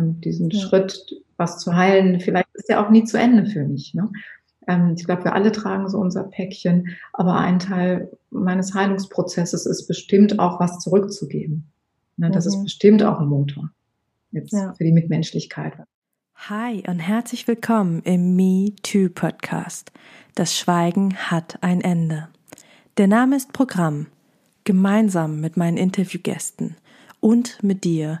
Und diesen ja. Schritt, was zu heilen, vielleicht ist der auch nie zu Ende für mich. Ne? Ähm, ich glaube, wir alle tragen so unser Päckchen, aber ein Teil meines Heilungsprozesses ist bestimmt auch was zurückzugeben. Ne? Das mhm. ist bestimmt auch ein Motor jetzt ja. für die Mitmenschlichkeit. Hi und herzlich willkommen im Me Too Podcast. Das Schweigen hat ein Ende. Der Name ist Programm. Gemeinsam mit meinen Interviewgästen und mit dir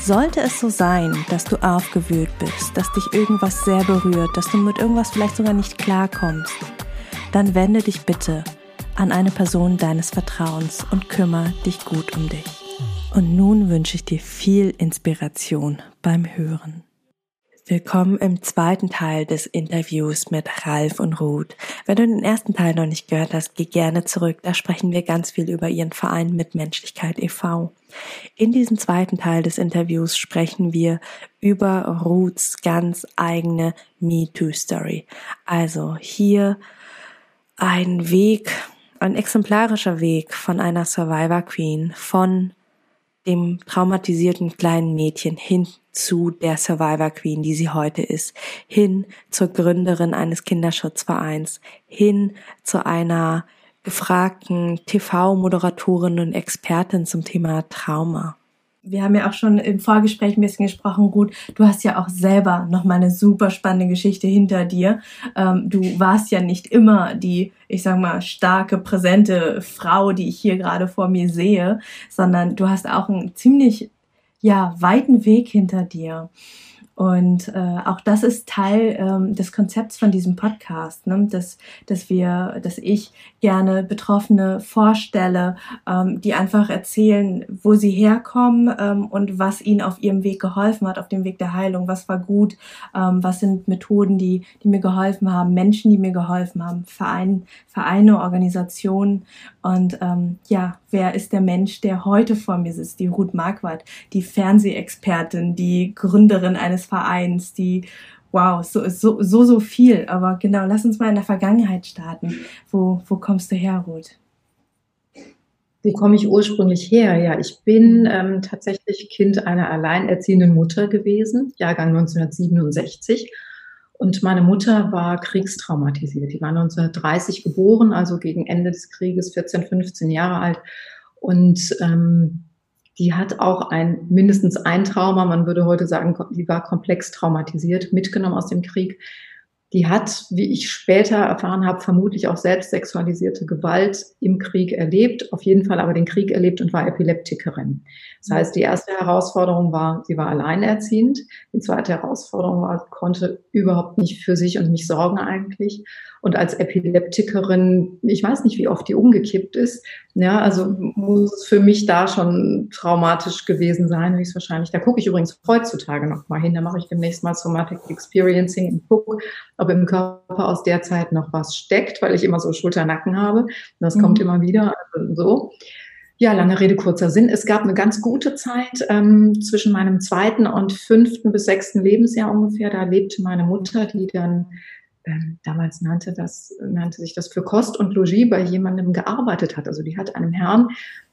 Sollte es so sein, dass du aufgewühlt bist, dass dich irgendwas sehr berührt, dass du mit irgendwas vielleicht sogar nicht klarkommst, dann wende dich bitte an eine Person deines Vertrauens und kümmere dich gut um dich. Und nun wünsche ich dir viel Inspiration beim Hören. Willkommen im zweiten Teil des Interviews mit Ralf und Ruth. Wenn du den ersten Teil noch nicht gehört hast, geh gerne zurück. Da sprechen wir ganz viel über ihren Verein Mitmenschlichkeit e.V. In diesem zweiten Teil des Interviews sprechen wir über Ruths ganz eigene MeToo-Story. Also hier ein Weg, ein exemplarischer Weg von einer Survivor Queen, von dem traumatisierten kleinen Mädchen hin zu der Survivor Queen, die sie heute ist, hin zur Gründerin eines Kinderschutzvereins, hin zu einer gefragten TV-Moderatorin und Expertin zum Thema Trauma wir haben ja auch schon im Vorgespräch ein bisschen gesprochen, gut, du hast ja auch selber noch mal eine super spannende Geschichte hinter dir. Ähm, du warst ja nicht immer die, ich sag mal, starke, präsente Frau, die ich hier gerade vor mir sehe, sondern du hast auch einen ziemlich, ja, weiten Weg hinter dir. Und äh, auch das ist Teil ähm, des Konzepts von diesem Podcast, ne? dass, dass wir, dass ich gerne Betroffene vorstelle, ähm, die einfach erzählen, wo sie herkommen ähm, und was ihnen auf ihrem Weg geholfen hat, auf dem Weg der Heilung, was war gut, ähm, was sind Methoden, die, die mir geholfen haben, Menschen, die mir geholfen haben, Verein, Vereine, Organisationen und ähm, ja, wer ist der Mensch, der heute vor mir sitzt? Die Ruth Marquardt, die Fernsehexpertin, die Gründerin eines Vereins, die wow, so, so, so, so viel. Aber genau, lass uns mal in der Vergangenheit starten. Wo, wo kommst du her, Ruth? Wo komme ich ursprünglich her? Ja, ich bin ähm, tatsächlich Kind einer alleinerziehenden Mutter gewesen, Jahrgang 1967. Und meine Mutter war kriegstraumatisiert. Die war 1930 geboren, also gegen Ende des Krieges, 14, 15 Jahre alt. Und ähm, die hat auch ein mindestens ein Trauma, man würde heute sagen, die war komplex traumatisiert, mitgenommen aus dem Krieg. Die hat, wie ich später erfahren habe, vermutlich auch selbst sexualisierte Gewalt im Krieg erlebt, auf jeden Fall aber den Krieg erlebt und war Epileptikerin. Das heißt, die erste Herausforderung war, sie war alleinerziehend. Die zweite Herausforderung war, konnte überhaupt nicht für sich und mich sorgen eigentlich und als Epileptikerin, ich weiß nicht, wie oft die umgekippt ist. Ja, also muss es für mich da schon traumatisch gewesen sein, höchstwahrscheinlich. Da gucke ich übrigens heutzutage noch mal hin. Da mache ich demnächst mal Somatic Experiencing und gucke, ob im Körper aus der Zeit noch was steckt, weil ich immer so Schulternacken habe. Das mhm. kommt immer wieder also so. Ja, lange Rede, kurzer Sinn. Es gab eine ganz gute Zeit ähm, zwischen meinem zweiten und fünften bis sechsten Lebensjahr ungefähr. Da lebte meine Mutter, die dann ähm, damals nannte, das, nannte sich das für Kost und Logis bei jemandem gearbeitet hat. Also die hat einem Herrn,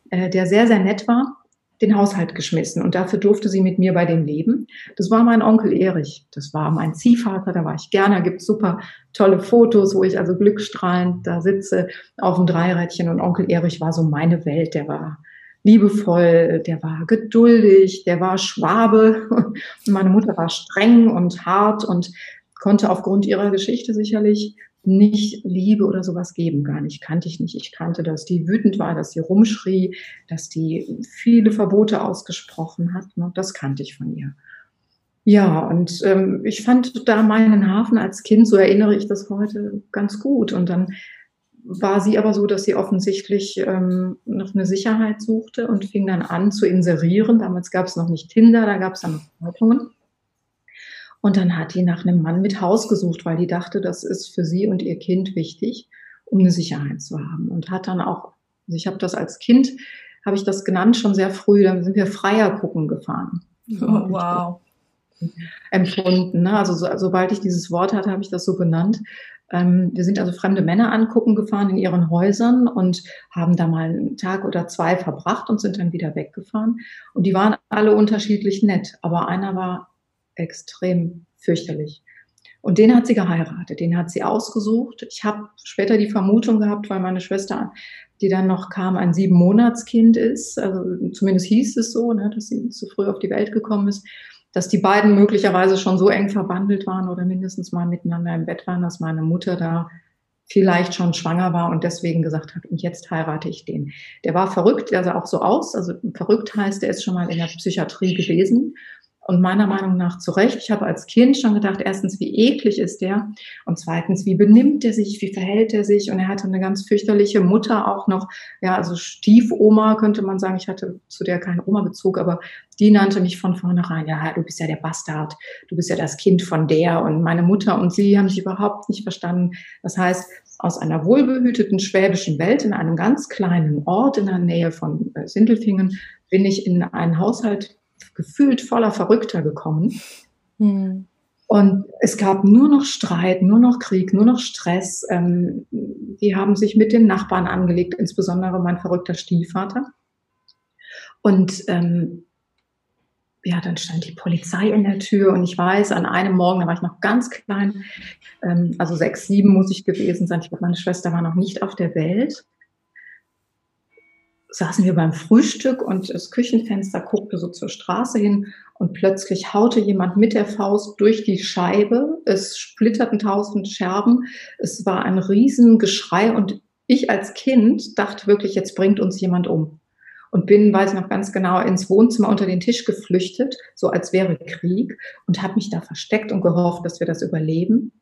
äh, der sehr, sehr nett war, den Haushalt geschmissen und dafür durfte sie mit mir bei dem leben. Das war mein Onkel Erich. Das war mein Ziehvater, da war ich gerne. Da gibt super tolle Fotos, wo ich also glückstrahlend da sitze auf dem Dreirädchen und Onkel Erich war so meine Welt. Der war liebevoll, der war geduldig, der war Schwabe und meine Mutter war streng und hart und konnte aufgrund ihrer Geschichte sicherlich nicht Liebe oder sowas geben, gar nicht, kannte ich nicht. Ich kannte, dass die wütend war, dass sie rumschrie, dass die viele Verbote ausgesprochen hat. Ne? Das kannte ich von ihr. Ja, und ähm, ich fand da meinen Hafen als Kind, so erinnere ich das heute, ganz gut. Und dann war sie aber so, dass sie offensichtlich ähm, noch eine Sicherheit suchte und fing dann an zu inserieren. Damals gab es noch nicht Tinder, da gab es dann noch Zeitungen. Und dann hat die nach einem Mann mit Haus gesucht, weil die dachte, das ist für sie und ihr Kind wichtig, um eine Sicherheit zu haben. Und hat dann auch, also ich habe das als Kind, habe ich das genannt, schon sehr früh, dann sind wir Freier gucken gefahren. Oh, wow. Empfunden. Ne? Also so, sobald ich dieses Wort hatte, habe ich das so genannt. Ähm, wir sind also fremde Männer angucken gefahren in ihren Häusern und haben da mal einen Tag oder zwei verbracht und sind dann wieder weggefahren. Und die waren alle unterschiedlich nett, aber einer war extrem fürchterlich. Und den hat sie geheiratet, den hat sie ausgesucht. Ich habe später die Vermutung gehabt, weil meine Schwester, die dann noch kam, ein sieben Monatskind ist. Also zumindest hieß es so, ne, dass sie zu früh auf die Welt gekommen ist, dass die beiden möglicherweise schon so eng verbandelt waren oder mindestens mal miteinander im Bett waren, dass meine Mutter da vielleicht schon schwanger war und deswegen gesagt hat, und jetzt heirate ich den. Der war verrückt, der sah auch so aus. Also verrückt heißt, er ist schon mal in der Psychiatrie gewesen und meiner Meinung nach zu Recht. Ich habe als Kind schon gedacht, erstens, wie eklig ist der? Und zweitens, wie benimmt er sich? Wie verhält er sich? Und er hatte eine ganz fürchterliche Mutter auch noch. Ja, also Stiefoma könnte man sagen. Ich hatte zu der keinen Oma-Bezug, aber die nannte mich von vornherein, ja, du bist ja der Bastard. Du bist ja das Kind von der. Und meine Mutter und sie haben sich überhaupt nicht verstanden. Das heißt, aus einer wohlbehüteten schwäbischen Welt in einem ganz kleinen Ort in der Nähe von äh, Sindelfingen bin ich in einen Haushalt gefühlt voller Verrückter gekommen. Hm. Und es gab nur noch Streit, nur noch Krieg, nur noch Stress. Ähm, die haben sich mit den Nachbarn angelegt, insbesondere mein verrückter Stiefvater. Und ähm, ja, dann stand die Polizei in der Tür und ich weiß, an einem Morgen, da war ich noch ganz klein, ähm, also sechs, sieben muss ich gewesen sein. Ich glaube, meine Schwester war noch nicht auf der Welt saßen wir beim Frühstück und das Küchenfenster guckte so zur Straße hin und plötzlich haute jemand mit der Faust durch die Scheibe. Es splitterten tausend Scherben. Es war ein Riesengeschrei und ich als Kind dachte wirklich, jetzt bringt uns jemand um. Und bin, weiß ich noch ganz genau, ins Wohnzimmer unter den Tisch geflüchtet, so als wäre Krieg und habe mich da versteckt und gehofft, dass wir das überleben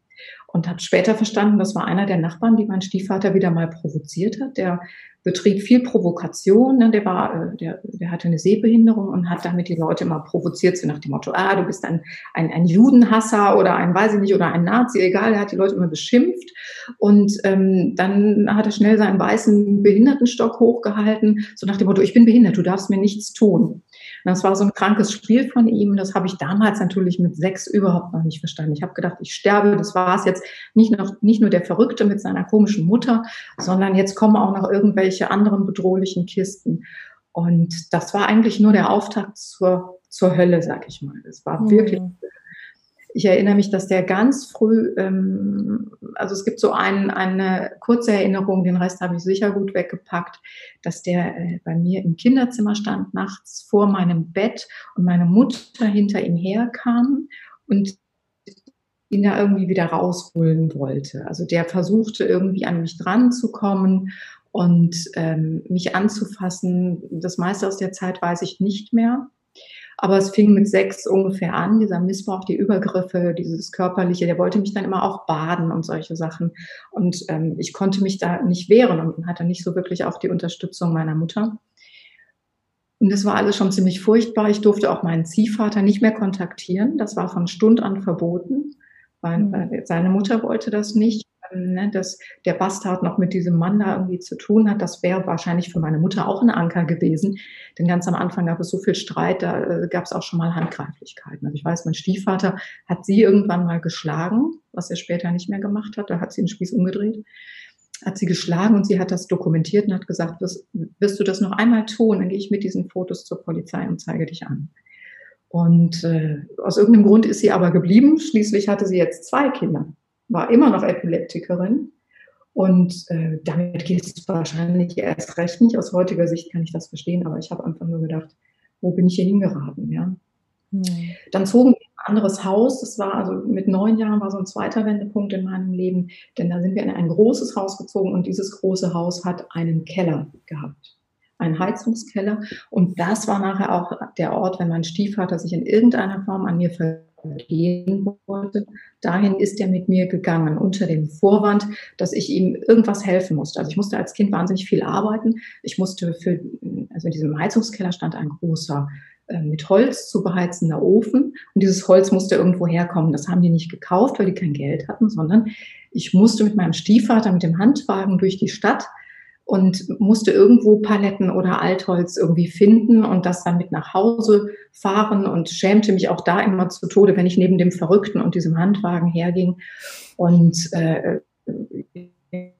und habe später verstanden, das war einer der Nachbarn, die mein Stiefvater wieder mal provoziert hat. Der betrieb viel Provokation. Ne? Der war, äh, der, der hatte eine Sehbehinderung und hat damit die Leute immer provoziert, so nach dem Motto, ah, du bist ein, ein, ein Judenhasser oder ein, weiß ich nicht, oder ein Nazi, egal. Er hat die Leute immer beschimpft. Und ähm, dann hat er schnell seinen weißen Behindertenstock hochgehalten, so nach dem Motto, ich bin behindert, du darfst mir nichts tun. Das war so ein krankes Spiel von ihm. Das habe ich damals natürlich mit sechs überhaupt noch nicht verstanden. Ich habe gedacht, ich sterbe. Das war es jetzt nicht, noch, nicht nur der Verrückte mit seiner komischen Mutter, sondern jetzt kommen auch noch irgendwelche anderen bedrohlichen Kisten. Und das war eigentlich nur der Auftakt zur, zur Hölle, sag ich mal. Es war mhm. wirklich ich erinnere mich, dass der ganz früh, ähm, also es gibt so ein, eine kurze Erinnerung, den Rest habe ich sicher gut weggepackt, dass der äh, bei mir im Kinderzimmer stand, nachts vor meinem Bett und meine Mutter hinter ihm herkam und ihn da irgendwie wieder rausholen wollte. Also der versuchte irgendwie an mich dran zu kommen und ähm, mich anzufassen. Das meiste aus der Zeit weiß ich nicht mehr. Aber es fing mit sechs ungefähr an, dieser Missbrauch, die Übergriffe, dieses Körperliche. Der wollte mich dann immer auch baden und solche Sachen. Und ähm, ich konnte mich da nicht wehren und hatte nicht so wirklich auch die Unterstützung meiner Mutter. Und das war alles schon ziemlich furchtbar. Ich durfte auch meinen Ziehvater nicht mehr kontaktieren. Das war von Stund an verboten, weil, mhm. weil seine Mutter wollte das nicht ne, dass der Bastard noch mit diesem Mann da irgendwie zu tun hat, das wäre wahrscheinlich für meine Mutter auch ein Anker gewesen. Denn ganz am Anfang gab es so viel Streit, da äh, gab es auch schon mal Handgreiflichkeiten. Also ich weiß, mein Stiefvater hat sie irgendwann mal geschlagen, was er später nicht mehr gemacht hat. Da hat sie den Spieß umgedreht hat sie geschlagen und sie hat das dokumentiert und hat gesagt, wirst, wirst du das noch einmal tun, dann gehe ich mit diesen Fotos zur Polizei und zeige dich an. Und äh, aus irgendeinem Grund ist sie aber geblieben. Schließlich hatte sie jetzt zwei Kinder war immer noch Epileptikerin. Und äh, damit geht es wahrscheinlich erst recht nicht. Aus heutiger Sicht kann ich das verstehen, aber ich habe einfach nur gedacht, wo bin ich hier hingeraten, ja? Hm. Dann zogen wir in ein anderes Haus. Das war also mit neun Jahren war so ein zweiter Wendepunkt in meinem Leben, denn da sind wir in ein großes Haus gezogen und dieses große Haus hat einen Keller gehabt. Einen Heizungskeller. Und das war nachher auch der Ort, wenn mein Stiefvater sich in irgendeiner Form an mir vergehen wollte. Dahin ist er mit mir gegangen, unter dem Vorwand, dass ich ihm irgendwas helfen musste. Also ich musste als Kind wahnsinnig viel arbeiten. Ich musste für, also in diesem Heizungskeller stand ein großer äh, mit Holz zu beheizender Ofen. Und dieses Holz musste irgendwo herkommen. Das haben die nicht gekauft, weil die kein Geld hatten, sondern ich musste mit meinem Stiefvater mit dem Handwagen durch die Stadt und musste irgendwo Paletten oder Altholz irgendwie finden und das dann mit nach Hause fahren und schämte mich auch da immer zu Tode, wenn ich neben dem Verrückten und diesem Handwagen herging. Und äh,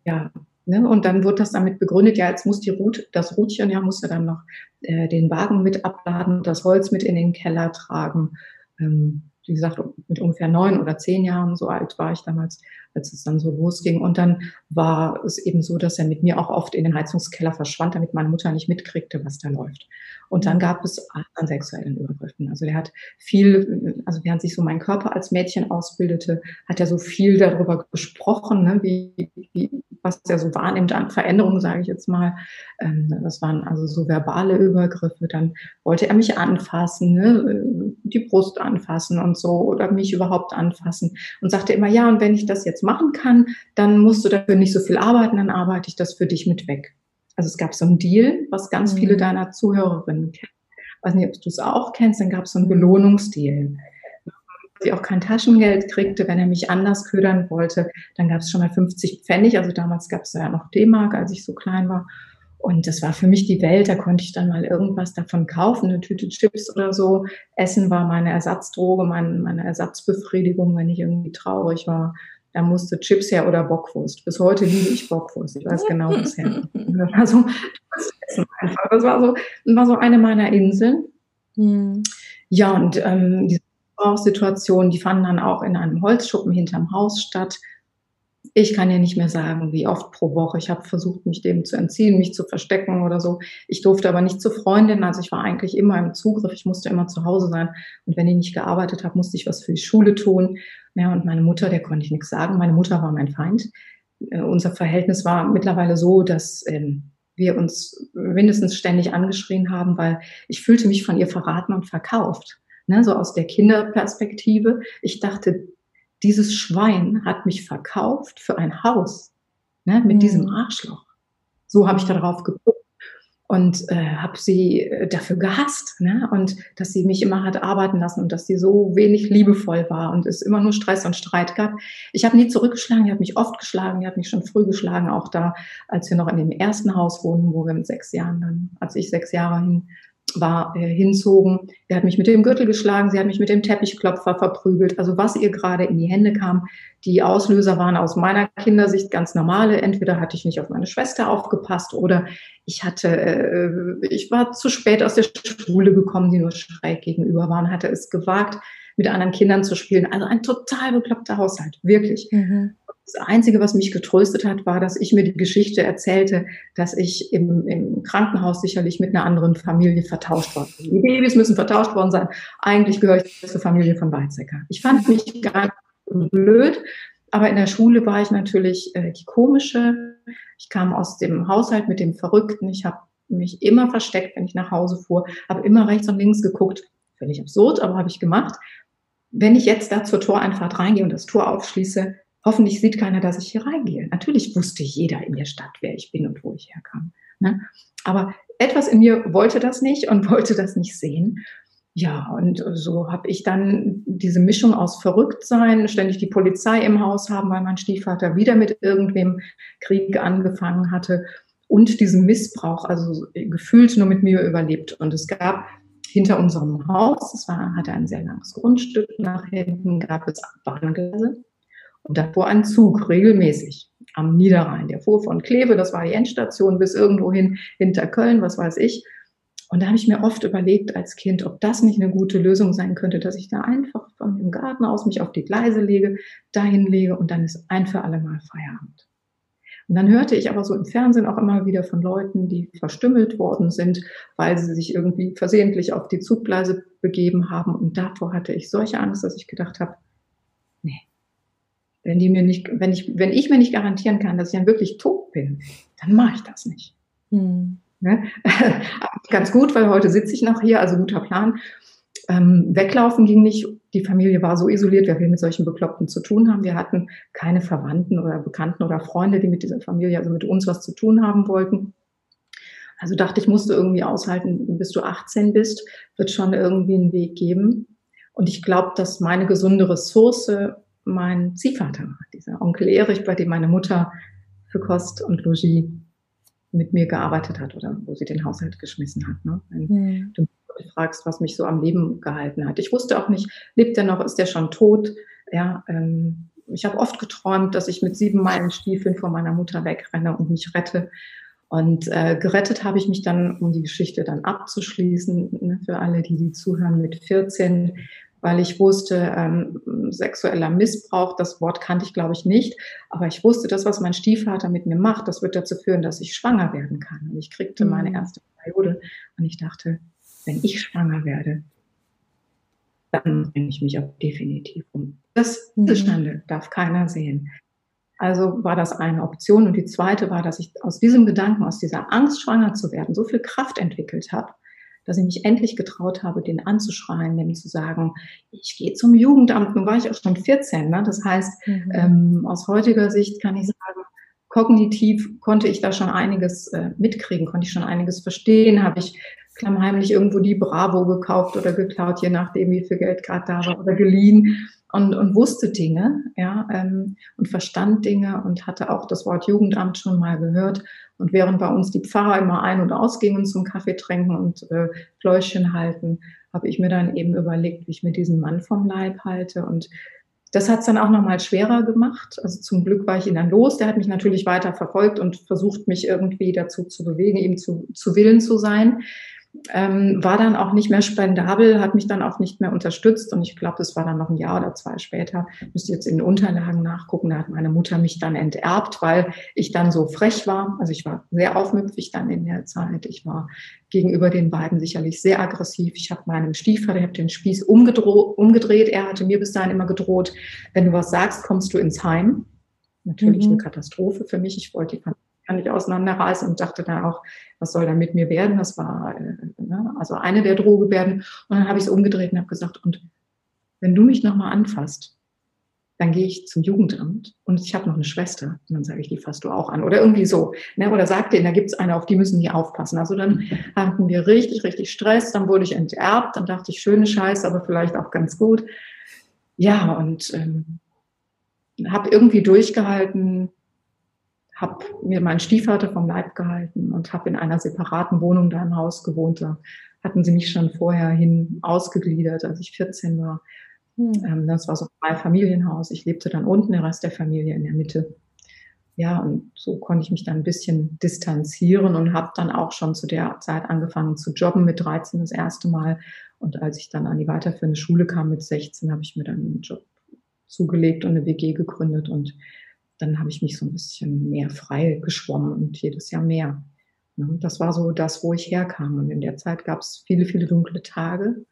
ja, Ne? Und dann wird das damit begründet, ja, jetzt muss die Route, das Rutchen, ja, musste dann noch äh, den Wagen mit abladen, das Holz mit in den Keller tragen. Ähm, wie gesagt, mit ungefähr neun oder zehn Jahren, so alt war ich damals, als es dann so losging. Und dann war es eben so, dass er mit mir auch oft in den Heizungskeller verschwand, damit meine Mutter nicht mitkriegte, was da läuft. Und dann gab es an sexuellen Übergriffen. Also der hat viel, also während sich so mein Körper als Mädchen ausbildete, hat er so viel darüber gesprochen, ne, wie, wie, was er so wahrnimmt an Veränderungen, sage ich jetzt mal. Ähm, das waren also so verbale Übergriffe. Dann wollte er mich anfassen, ne, die Brust anfassen und so oder mich überhaupt anfassen und sagte immer, ja, und wenn ich das jetzt machen kann, dann musst du dafür nicht so viel arbeiten, dann arbeite ich das für dich mit weg. Also es gab so einen Deal, was ganz mhm. viele deiner Zuhörerinnen kennen. Ich weiß nicht, ob du es auch kennst, dann gab es so einen Belohnungsdeal ich auch kein Taschengeld kriegte, wenn er mich anders ködern wollte, dann gab es schon mal 50 Pfennig. Also damals gab es ja noch D-Mark, als ich so klein war. Und das war für mich die Welt. Da konnte ich dann mal irgendwas davon kaufen, eine Tüte Chips oder so. Essen war meine Ersatzdroge, meine, meine Ersatzbefriedigung, wenn ich irgendwie traurig war. Da musste Chips her oder Bockwurst. Bis heute liebe ich Bockwurst. Ich weiß genau, was her. Das war so, das war so, war so eine meiner Inseln. Hm. Ja, und ähm, diese Missbrauchssituationen, die fanden dann auch in einem Holzschuppen hinterm Haus statt. Ich kann ja nicht mehr sagen, wie oft pro Woche. Ich habe versucht, mich dem zu entziehen, mich zu verstecken oder so. Ich durfte aber nicht zu Freundin. Also ich war eigentlich immer im Zugriff. Ich musste immer zu Hause sein. Und wenn ich nicht gearbeitet habe, musste ich was für die Schule tun. Ja, und meine Mutter, der konnte ich nichts sagen. Meine Mutter war mein Feind. Äh, unser Verhältnis war mittlerweile so, dass ähm, wir uns mindestens ständig angeschrien haben, weil ich fühlte mich von ihr verraten und verkauft ne, so aus der Kinderperspektive. Ich dachte, dieses Schwein hat mich verkauft für ein Haus ne, mit mhm. diesem Arschloch. So habe ich darauf geguckt und äh, habe sie äh, dafür gehasst ne? und dass sie mich immer hat arbeiten lassen und dass sie so wenig liebevoll war und es immer nur Stress und Streit gab. Ich habe nie zurückgeschlagen, ich habe mich oft geschlagen, ich habe mich schon früh geschlagen, auch da, als wir noch in dem ersten Haus wohnen, wo wir mit sechs Jahren dann, als ich sechs Jahre hin war, äh, hinzogen. Er hat mich mit dem Gürtel geschlagen, sie hat mich mit dem Teppichklopfer verprügelt. Also was ihr gerade in die Hände kam. Die Auslöser waren aus meiner Kindersicht ganz normale. Entweder hatte ich nicht auf meine Schwester aufgepasst oder ich hatte, äh, ich war zu spät aus der Schule gekommen, die nur schräg gegenüber war und hatte es gewagt, mit anderen Kindern zu spielen. Also ein total bekloppter Haushalt, wirklich. Mhm. Das Einzige, was mich getröstet hat, war, dass ich mir die Geschichte erzählte, dass ich im, im Krankenhaus sicherlich mit einer anderen Familie vertauscht war. Die Babys müssen vertauscht worden sein. Eigentlich gehöre ich zur Familie von Weizsäcker. Ich fand mich gar blöd, aber in der Schule war ich natürlich äh, die komische. Ich kam aus dem Haushalt mit dem Verrückten. Ich habe mich immer versteckt, wenn ich nach Hause fuhr, habe immer rechts und links geguckt. Völlig absurd, aber habe ich gemacht. Wenn ich jetzt da zur Toreinfahrt reingehe und das Tor aufschließe, hoffentlich sieht keiner, dass ich hier reingehe. Natürlich wusste jeder in der Stadt, wer ich bin und wo ich herkam. Ne? Aber etwas in mir wollte das nicht und wollte das nicht sehen. Ja, und so habe ich dann diese Mischung aus Verrücktsein, ständig die Polizei im Haus haben, weil mein Stiefvater wieder mit irgendwem Krieg angefangen hatte und diesen Missbrauch, also gefühlt nur mit mir überlebt. Und es gab hinter unserem Haus, es war, hatte ein sehr langes Grundstück, nach hinten gab es Bahngleise. Und da fuhr ein Zug regelmäßig am Niederrhein. Der fuhr von Kleve, das war die Endstation, bis irgendwo hin hinter Köln, was weiß ich. Und da habe ich mir oft überlegt als Kind, ob das nicht eine gute Lösung sein könnte, dass ich da einfach von dem Garten aus mich auf die Gleise lege, dahin lege und dann ist ein für alle Mal Feierabend. Und dann hörte ich aber so im Fernsehen auch immer wieder von Leuten, die verstümmelt worden sind, weil sie sich irgendwie versehentlich auf die Zuggleise begeben haben. Und davor hatte ich solche Angst, dass ich gedacht habe, nee, wenn die mir nicht, wenn ich, wenn ich mir nicht garantieren kann, dass ich dann wirklich tot bin, dann mache ich das nicht. Hm. Ne? Ganz gut, weil heute sitze ich noch hier, also guter Plan. Ähm, weglaufen ging nicht. Die Familie war so isoliert, wer will mit solchen Bekloppten zu tun haben. Wir hatten keine Verwandten oder Bekannten oder Freunde, die mit dieser Familie, also mit uns was zu tun haben wollten. Also dachte ich, musste irgendwie aushalten, bis du 18 bist, wird schon irgendwie einen Weg geben. Und ich glaube, dass meine gesunde Ressource mein Ziehvater war, dieser Onkel Erich, bei dem meine Mutter für Kost und Logis mit mir gearbeitet hat oder wo sie den Haushalt geschmissen hat. Ne? Mhm. Du mich fragst, was mich so am Leben gehalten hat. Ich wusste auch nicht, lebt er noch, ist er schon tot? Ja, ähm, ich habe oft geträumt, dass ich mit sieben Meilen Stiefeln vor meiner Mutter wegrenne und mich rette. Und äh, gerettet habe ich mich dann, um die Geschichte dann abzuschließen, ne, für alle, die die zuhören, mit 14 weil ich wusste, ähm, sexueller Missbrauch, das Wort kannte ich, glaube ich, nicht, aber ich wusste, das, was mein Stiefvater mit mir macht, das wird dazu führen, dass ich schwanger werden kann. Und ich kriegte mhm. meine erste Periode und ich dachte, wenn ich schwanger werde, dann bringe ich mich auch definitiv um. Das, mhm. Stande darf keiner sehen. Also war das eine Option. Und die zweite war, dass ich aus diesem Gedanken, aus dieser Angst, schwanger zu werden, so viel Kraft entwickelt habe, dass ich mich endlich getraut habe, den anzuschreien, dem zu sagen, ich gehe zum Jugendamt. Nun war ich auch schon 14. Ne? Das heißt, mhm. ähm, aus heutiger Sicht kann ich sagen, kognitiv konnte ich da schon einiges äh, mitkriegen, konnte ich schon einiges verstehen, habe ich klammheimlich irgendwo die Bravo gekauft oder geklaut, je nachdem, wie viel Geld gerade da war, oder geliehen und, und wusste Dinge, ja, ähm, und verstand Dinge und hatte auch das Wort Jugendamt schon mal gehört. Und während bei uns die Pfarrer immer ein- und ausgingen zum Kaffee trinken und äh, Fläuschen halten, habe ich mir dann eben überlegt, wie ich mir diesen Mann vom Leib halte. Und das hat es dann auch nochmal schwerer gemacht. Also zum Glück war ich ihn dann los. Der hat mich natürlich weiter verfolgt und versucht, mich irgendwie dazu zu bewegen, ihm zu, zu Willen zu sein ähm, war dann auch nicht mehr spendabel, hat mich dann auch nicht mehr unterstützt und ich glaube, es war dann noch ein Jahr oder zwei später, müsste jetzt in den Unterlagen nachgucken, da hat meine Mutter mich dann enterbt, weil ich dann so frech war. Also ich war sehr aufmüpfig dann in der Zeit. Ich war gegenüber den beiden sicherlich sehr aggressiv. Ich habe meinem Stiefvater, ich habe den Spieß umgedreht. Er hatte mir bis dahin immer gedroht, wenn du was sagst, kommst du ins Heim. Natürlich mhm. eine Katastrophe für mich. Ich wollte die kann ich auseinanderreißen und dachte dann auch, was soll da mit mir werden? Das war äh, ne? also eine der Drohgebärden. Und dann habe ich es umgedreht und habe gesagt, und wenn du mich nochmal anfasst, dann gehe ich zum Jugendamt und ich habe noch eine Schwester. Und dann sage ich, die fasst du auch an. Oder irgendwie so. Ne? Oder sagt denen, da gibt es eine, auf die müssen die aufpassen. Also dann hatten wir richtig, richtig Stress. Dann wurde ich enterbt. Dann dachte ich, schöne Scheiße, aber vielleicht auch ganz gut. Ja, und ähm, habe irgendwie durchgehalten, habe mir meinen Stiefvater vom Leib gehalten und habe in einer separaten Wohnung da im Haus gewohnt. Da hatten sie mich schon vorher hin ausgegliedert, als ich 14 war. Hm. das war so ein Familienhaus. Ich lebte dann unten, der Rest der Familie in der Mitte. Ja, und so konnte ich mich dann ein bisschen distanzieren und habe dann auch schon zu der Zeit angefangen zu jobben mit 13 das erste Mal. Und als ich dann an die weiterführende Schule kam mit 16, habe ich mir dann einen Job zugelegt und eine WG gegründet und dann habe ich mich so ein bisschen mehr frei geschwommen und jedes Jahr mehr. Ne? Das war so das, wo ich herkam. Und in der Zeit gab es viele, viele dunkle Tage.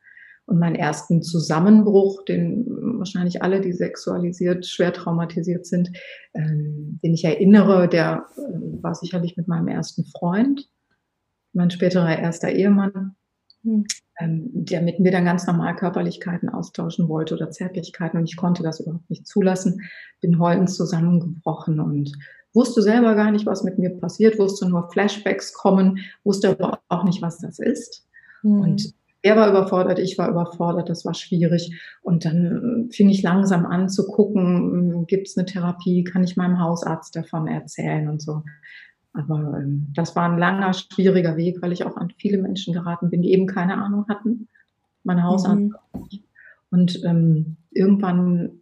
Und meinen ersten Zusammenbruch, den wahrscheinlich alle, die sexualisiert, schwer traumatisiert sind, ähm, den ich erinnere, der äh, war sicherlich mit meinem ersten Freund, mein späterer erster Ehemann. Hm ähm, der mit mir dann ganz normal Körperlichkeiten austauschen wollte oder Zärtlichkeiten und ich konnte das überhaupt nicht zulassen, bin heulend zusammengebrochen und wusste selber gar nicht, was mit mir passiert, wusste nur Flashbacks kommen, wusste aber auch nicht, was das ist. Mhm. Und er war überfordert, ich war überfordert, das war schwierig. Und dann fing ich langsam an zu gucken, hm, gibt es eine Therapie, kann ich meinem Hausarzt davon erzählen und so. Aber ähm, das war ein langer, schwieriger Weg, weil ich auch an viele Menschen geraten bin, die eben keine Ahnung hatten. Meine Hausarzt. Mhm. Und ähm, irgendwann,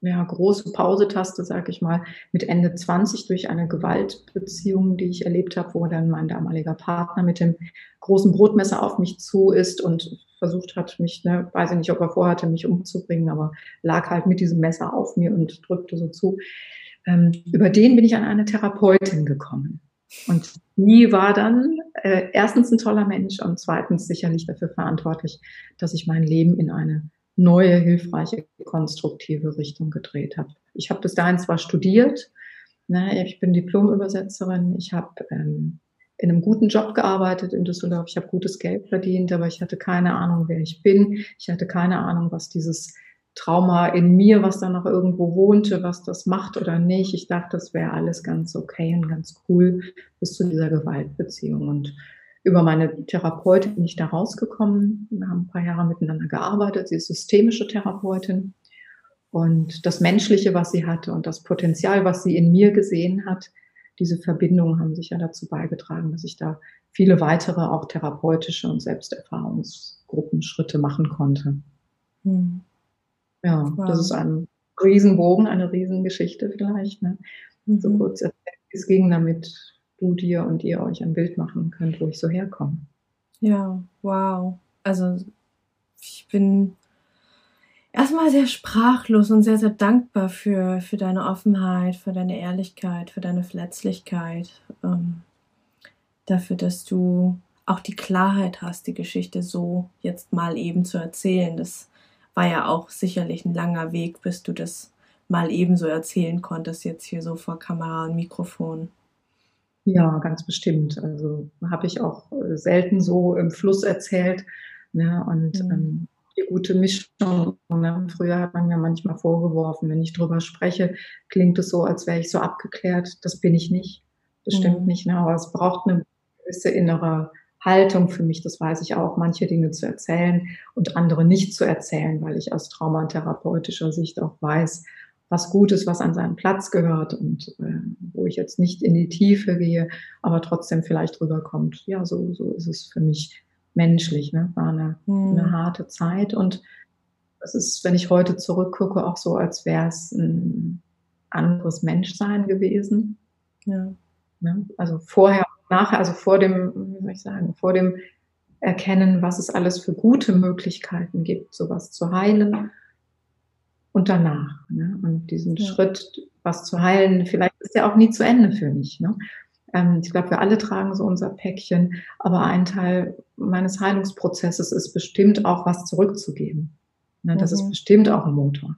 ja, große Pausetaste, sag ich mal, mit Ende 20 durch eine Gewaltbeziehung, die ich erlebt habe, wo dann mein damaliger Partner mit dem großen Brotmesser auf mich zu ist und versucht hat, mich, ne, weiß ich nicht, ob er vorhatte, mich umzubringen, aber lag halt mit diesem Messer auf mir und drückte so zu ähm, über den bin ich an eine Therapeutin gekommen. Und die war dann äh, erstens ein toller Mensch und zweitens sicherlich dafür verantwortlich, dass ich mein Leben in eine neue, hilfreiche, konstruktive Richtung gedreht habe. Ich habe bis dahin zwar studiert, ne, ich bin Diplomübersetzerin, ich habe ähm, in einem guten Job gearbeitet in Düsseldorf, ich habe gutes Geld verdient, aber ich hatte keine Ahnung, wer ich bin. Ich hatte keine Ahnung, was dieses Trauma in mir, was da noch irgendwo wohnte, was das macht oder nicht. Ich dachte, das wäre alles ganz okay und ganz cool bis zu dieser Gewaltbeziehung. Und über meine Therapeutin bin ich da rausgekommen. Wir haben ein paar Jahre miteinander gearbeitet. Sie ist systemische Therapeutin. Und das Menschliche, was sie hatte und das Potenzial, was sie in mir gesehen hat, diese Verbindungen haben sicher dazu beigetragen, dass ich da viele weitere auch therapeutische und Selbsterfahrungsgruppenschritte machen konnte. Hm. Ja, wow. das ist ein Riesenbogen, eine Riesengeschichte vielleicht. Ne? Mhm. So kurz erzählt, es ging, damit du dir und ihr euch ein Bild machen könnt, wo ich so herkomme. Ja, wow. Also ich bin erstmal sehr sprachlos und sehr, sehr dankbar für, für deine Offenheit, für deine Ehrlichkeit, für deine Verletzlichkeit, ähm, dafür, dass du auch die Klarheit hast, die Geschichte so jetzt mal eben zu erzählen. Das war ja auch sicherlich ein langer Weg, bis du das mal ebenso erzählen konntest, jetzt hier so vor Kamera und Mikrofon. Ja, ganz bestimmt. Also habe ich auch äh, selten so im Fluss erzählt. Ne? Und mhm. ähm, die gute Mischung. Ne? Früher hat man mir manchmal vorgeworfen, wenn ich drüber spreche, klingt es so, als wäre ich so abgeklärt. Das bin ich nicht. Das mhm. stimmt nicht. Ne? Aber es braucht eine gewisse innere Haltung für mich, das weiß ich auch, manche Dinge zu erzählen und andere nicht zu erzählen, weil ich aus traumatherapeutischer Sicht auch weiß, was gut ist, was an seinen Platz gehört und äh, wo ich jetzt nicht in die Tiefe gehe, aber trotzdem vielleicht rüberkommt. Ja, so, so ist es für mich menschlich. Ne? War eine, hm. eine harte Zeit und es ist, wenn ich heute zurückgucke, auch so, als wäre es ein anderes Menschsein gewesen. Ja. Ne? Also vorher nachher, also vor dem, wie soll ich sagen, vor dem Erkennen, was es alles für gute Möglichkeiten gibt, sowas zu heilen und danach. Ne? Und diesen ja. Schritt, was zu heilen, vielleicht ist der auch nie zu Ende für mich. Ne? Ähm, ich glaube, wir alle tragen so unser Päckchen, aber ein Teil meines Heilungsprozesses ist bestimmt auch was zurückzugeben. Ne? Das mhm. ist bestimmt auch ein Motor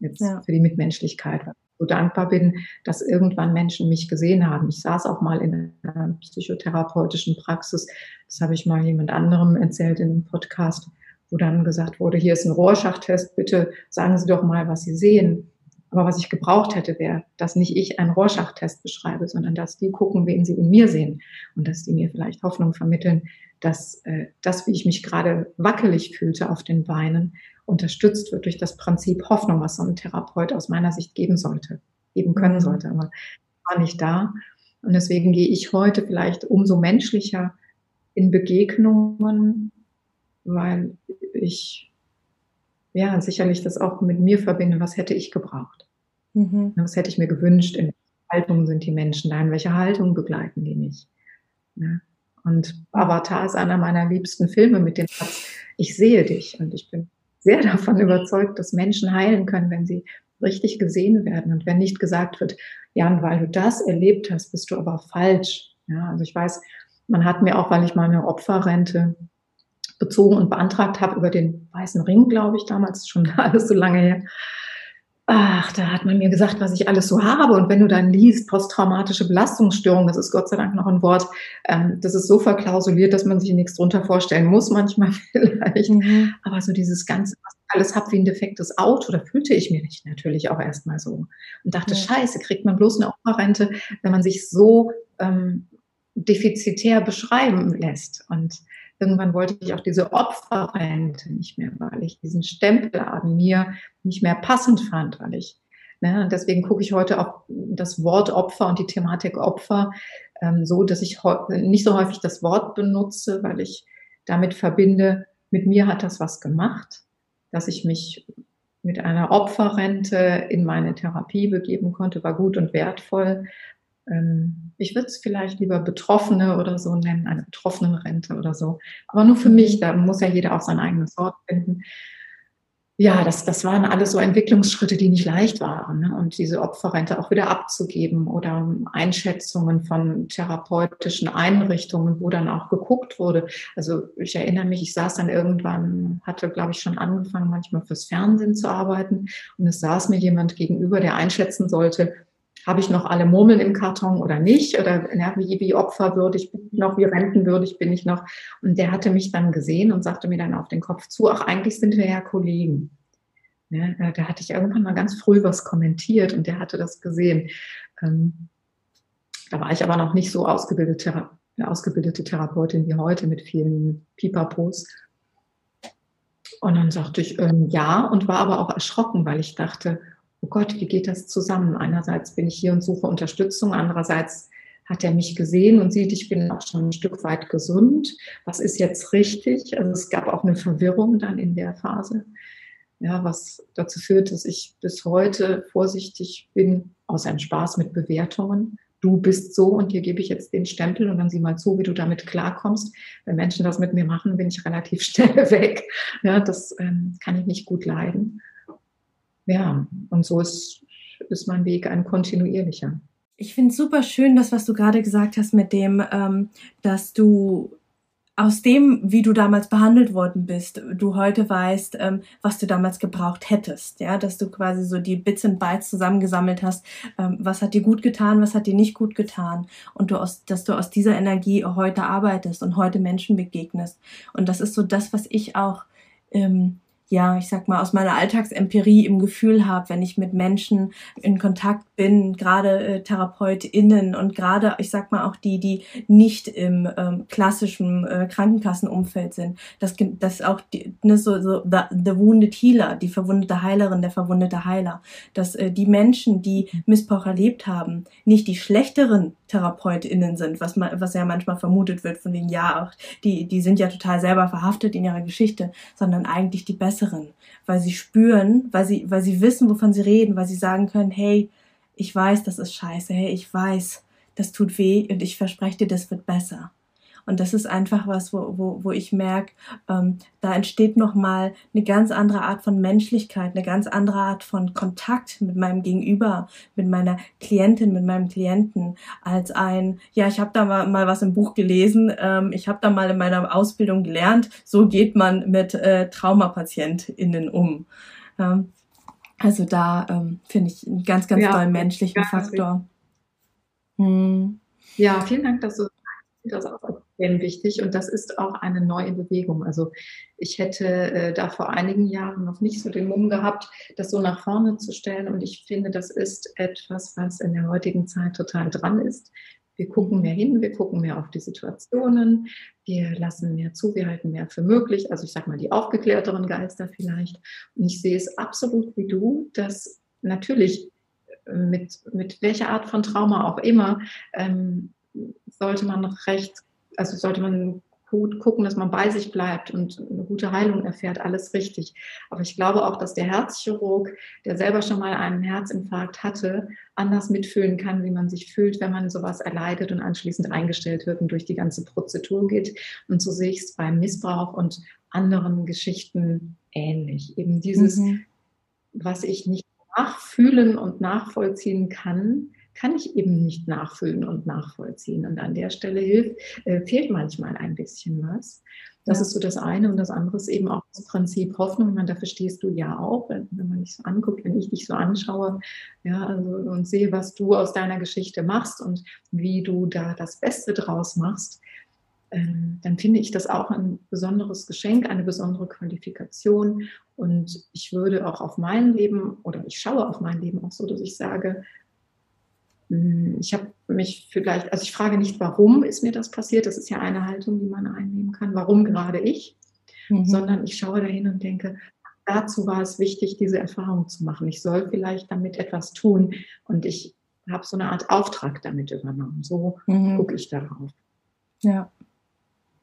jetzt ja. für die Mitmenschlichkeit, so dankbar bin, dass irgendwann Menschen mich gesehen haben. Ich saß auch mal in einer psychotherapeutischen Praxis. Das habe ich mal jemand anderem erzählt in einem Podcast, wo dann gesagt wurde, hier ist ein Rohrschachttest, bitte sagen Sie doch mal, was Sie sehen. Aber was ich gebraucht hätte, wäre, dass nicht ich einen Rorschach-Test beschreibe, sondern dass die gucken, wen sie in mir sehen und dass die mir vielleicht Hoffnung vermitteln, dass äh, das, wie ich mich gerade wackelig fühlte auf den Beinen, unterstützt wird durch das Prinzip Hoffnung, was so ein Therapeut aus meiner Sicht geben sollte, geben können mhm. sollte, aber war nicht da. Und deswegen gehe ich heute vielleicht umso menschlicher in Begegnungen, weil ich ja sicherlich das auch mit mir verbinde. Was hätte ich gebraucht? Mhm. Was hätte ich mir gewünscht? In welcher Haltung sind die Menschen da? In welcher Haltung begleiten die mich? Ja. Und Avatar ist einer meiner liebsten Filme mit dem Satz, ich sehe dich und ich bin sehr davon überzeugt, dass Menschen heilen können, wenn sie richtig gesehen werden und wenn nicht gesagt wird, Jan, weil du das erlebt hast, bist du aber falsch. Ja, also ich weiß, man hat mir auch, weil ich meine Opferrente bezogen und beantragt habe über den Weißen Ring, glaube ich, damals schon alles so lange her, ach, da hat man mir gesagt, was ich alles so habe. Und wenn du dann liest, posttraumatische Belastungsstörung, das ist Gott sei Dank noch ein Wort, ähm, das ist so verklausuliert, dass man sich nichts drunter vorstellen muss, manchmal vielleicht. Mhm. Aber so dieses Ganze, was ich alles habe wie ein defektes Auto, da fühlte ich mir nicht natürlich auch erstmal so. Und dachte, ja. scheiße, kriegt man bloß eine Opferrente, wenn man sich so ähm, defizitär beschreiben lässt. Und Irgendwann wollte ich auch diese Opferrente nicht mehr, weil ich diesen Stempel an mir nicht mehr passend fand, weil ich, ne, und deswegen gucke ich heute auf das Wort Opfer und die Thematik Opfer ähm, so, dass ich nicht so häufig das Wort benutze, weil ich damit verbinde, mit mir hat das was gemacht, dass ich mich mit einer Opferrente in meine Therapie begeben konnte, war gut und wertvoll ähm, ich würde es vielleicht lieber Betroffene oder so nennen, eine Betroffenenrente oder so. Aber nur für mich, da muss ja jeder auch sein eigenes Wort finden. ja, das, das waren alles so Entwicklungsschritte, die nicht leicht waren. Ne? Und diese Opferrente auch wieder abzugeben oder Einschätzungen von therapeutischen Einrichtungen, wo dann auch geguckt wurde. Also ich erinnere mich, ich saß dann irgendwann, hatte, glaube ich, schon angefangen, manchmal fürs Fernsehen zu arbeiten. Und es saß mir jemand gegenüber, der einschätzen sollte, habe ich noch alle Murmeln im Karton oder nicht? Oder ja, wie, wie opferwürdig bin ich noch, wie rentenwürdig bin ich noch? Und der hatte mich dann gesehen und sagte mir dann auf den Kopf zu, ach, eigentlich sind wir ja Kollegen. Ja, da hatte ich irgendwann mal ganz früh was kommentiert und der hatte das gesehen. Ähm, da war ich aber noch nicht so ausgebildete, ausgebildete Therapeutin wie heute mit vielen Pipapos. Und dann sagte ich ähm, ja und war aber auch erschrocken, weil ich dachte, oh Gott, wie geht das zusammen? Einerseits bin ich hier und suche Unterstützung, andererseits hat er mich gesehen und sieht, ich bin auch schon ein Stück weit gesund. Was ist jetzt richtig? Also es gab auch eine Verwirrung dann in der Phase, ja, was dazu führt, dass ich bis heute vorsichtig bin, aus einem Spaß mit Bewertungen. Du bist so und hier gebe ich jetzt den Stempel und dann sieh mal zu, wie du damit klarkommst. Wenn Menschen das mit mir machen, bin ich relativ schnell weg. Ja, das ähm, kann ich nicht gut leiden ja, und so ist, ist mein Weg ein kontinuierlicher. Ich finde super schön, das, was du gerade gesagt hast, mit dem, ähm, dass du aus dem, wie du damals behandelt worden bist, du heute weißt, ähm, was du damals gebraucht hättest, ja, dass du quasi so die Bits und Bytes zusammengesammelt hast, ähm, was hat dir gut getan, was hat dir nicht gut getan und du aus, dass du aus dieser Energie heute arbeitest und heute Menschen begegnest und das ist so das, was ich auch ähm, ja, ich sag mal, aus meiner Alltagsempirie im Gefühl habe, wenn ich mit Menschen in Kontakt bin, gerade äh, TherapeutInnen und gerade, ich sag mal, auch die, die nicht im ähm, klassischen äh, Krankenkassenumfeld sind, dass, dass auch die, ne, so, so the, the Wounded Healer, die verwundete Heilerin, der verwundete Heiler, dass äh, die Menschen, die Missbrauch erlebt haben, nicht die schlechteren TherapeutInnen sind, was man, was ja manchmal vermutet wird von wegen, ja, auch die, die sind ja total selber verhaftet in ihrer Geschichte, sondern eigentlich die besseren, weil sie spüren, weil sie, weil sie wissen, wovon sie reden, weil sie sagen können, hey, ich weiß, das ist scheiße, hey, ich weiß, das tut weh und ich verspreche dir, das wird besser. Und das ist einfach was, wo, wo, wo ich merke, ähm, da entsteht nochmal eine ganz andere Art von Menschlichkeit, eine ganz andere Art von Kontakt mit meinem Gegenüber, mit meiner Klientin, mit meinem Klienten, als ein, ja, ich habe da mal, mal was im Buch gelesen, ähm, ich habe da mal in meiner Ausbildung gelernt, so geht man mit äh, TraumapatientInnen um. Ähm, also da ähm, finde ich einen ganz, ganz ja, tollen menschlichen Faktor. Hm. Ja, vielen Dank, dass du das auch extrem wichtig und das ist auch eine neue Bewegung. Also ich hätte äh, da vor einigen Jahren noch nicht so den Mumm gehabt, das so nach vorne zu stellen und ich finde, das ist etwas, was in der heutigen Zeit total dran ist. Wir gucken mehr hin, wir gucken mehr auf die Situationen, wir lassen mehr zu, wir halten mehr für möglich. Also ich sage mal die aufgeklärteren Geister vielleicht. Und ich sehe es absolut wie du, dass natürlich äh, mit, mit welcher Art von Trauma auch immer, ähm, sollte man recht, also sollte man gut gucken, dass man bei sich bleibt und eine gute Heilung erfährt, alles richtig. Aber ich glaube auch, dass der Herzchirurg, der selber schon mal einen Herzinfarkt hatte, anders mitfühlen kann, wie man sich fühlt, wenn man sowas erleidet und anschließend eingestellt wird und durch die ganze Prozedur geht. Und so sehe ich es beim Missbrauch und anderen Geschichten ähnlich. Eben dieses, mhm. was ich nicht nachfühlen und nachvollziehen kann, kann ich eben nicht nachfüllen und nachvollziehen. Und an der Stelle hilft, äh, fehlt manchmal ein bisschen was. Das ist so das eine. Und das andere ist eben auch das Prinzip Hoffnung. Man, da verstehst du ja auch, wenn, wenn man dich so anguckt, wenn ich dich so anschaue, ja, also, und sehe, was du aus deiner Geschichte machst und wie du da das Beste draus machst, ähm, dann finde ich das auch ein besonderes Geschenk, eine besondere Qualifikation. Und ich würde auch auf mein Leben oder ich schaue auf mein Leben auch so, dass ich sage, ich habe mich vielleicht, also ich frage nicht, warum ist mir das passiert, das ist ja eine Haltung, die man einnehmen kann, warum gerade ich, mhm. sondern ich schaue dahin und denke, dazu war es wichtig, diese Erfahrung zu machen. Ich soll vielleicht damit etwas tun und ich habe so eine Art Auftrag damit übernommen. So mhm. gucke ich darauf. Ja.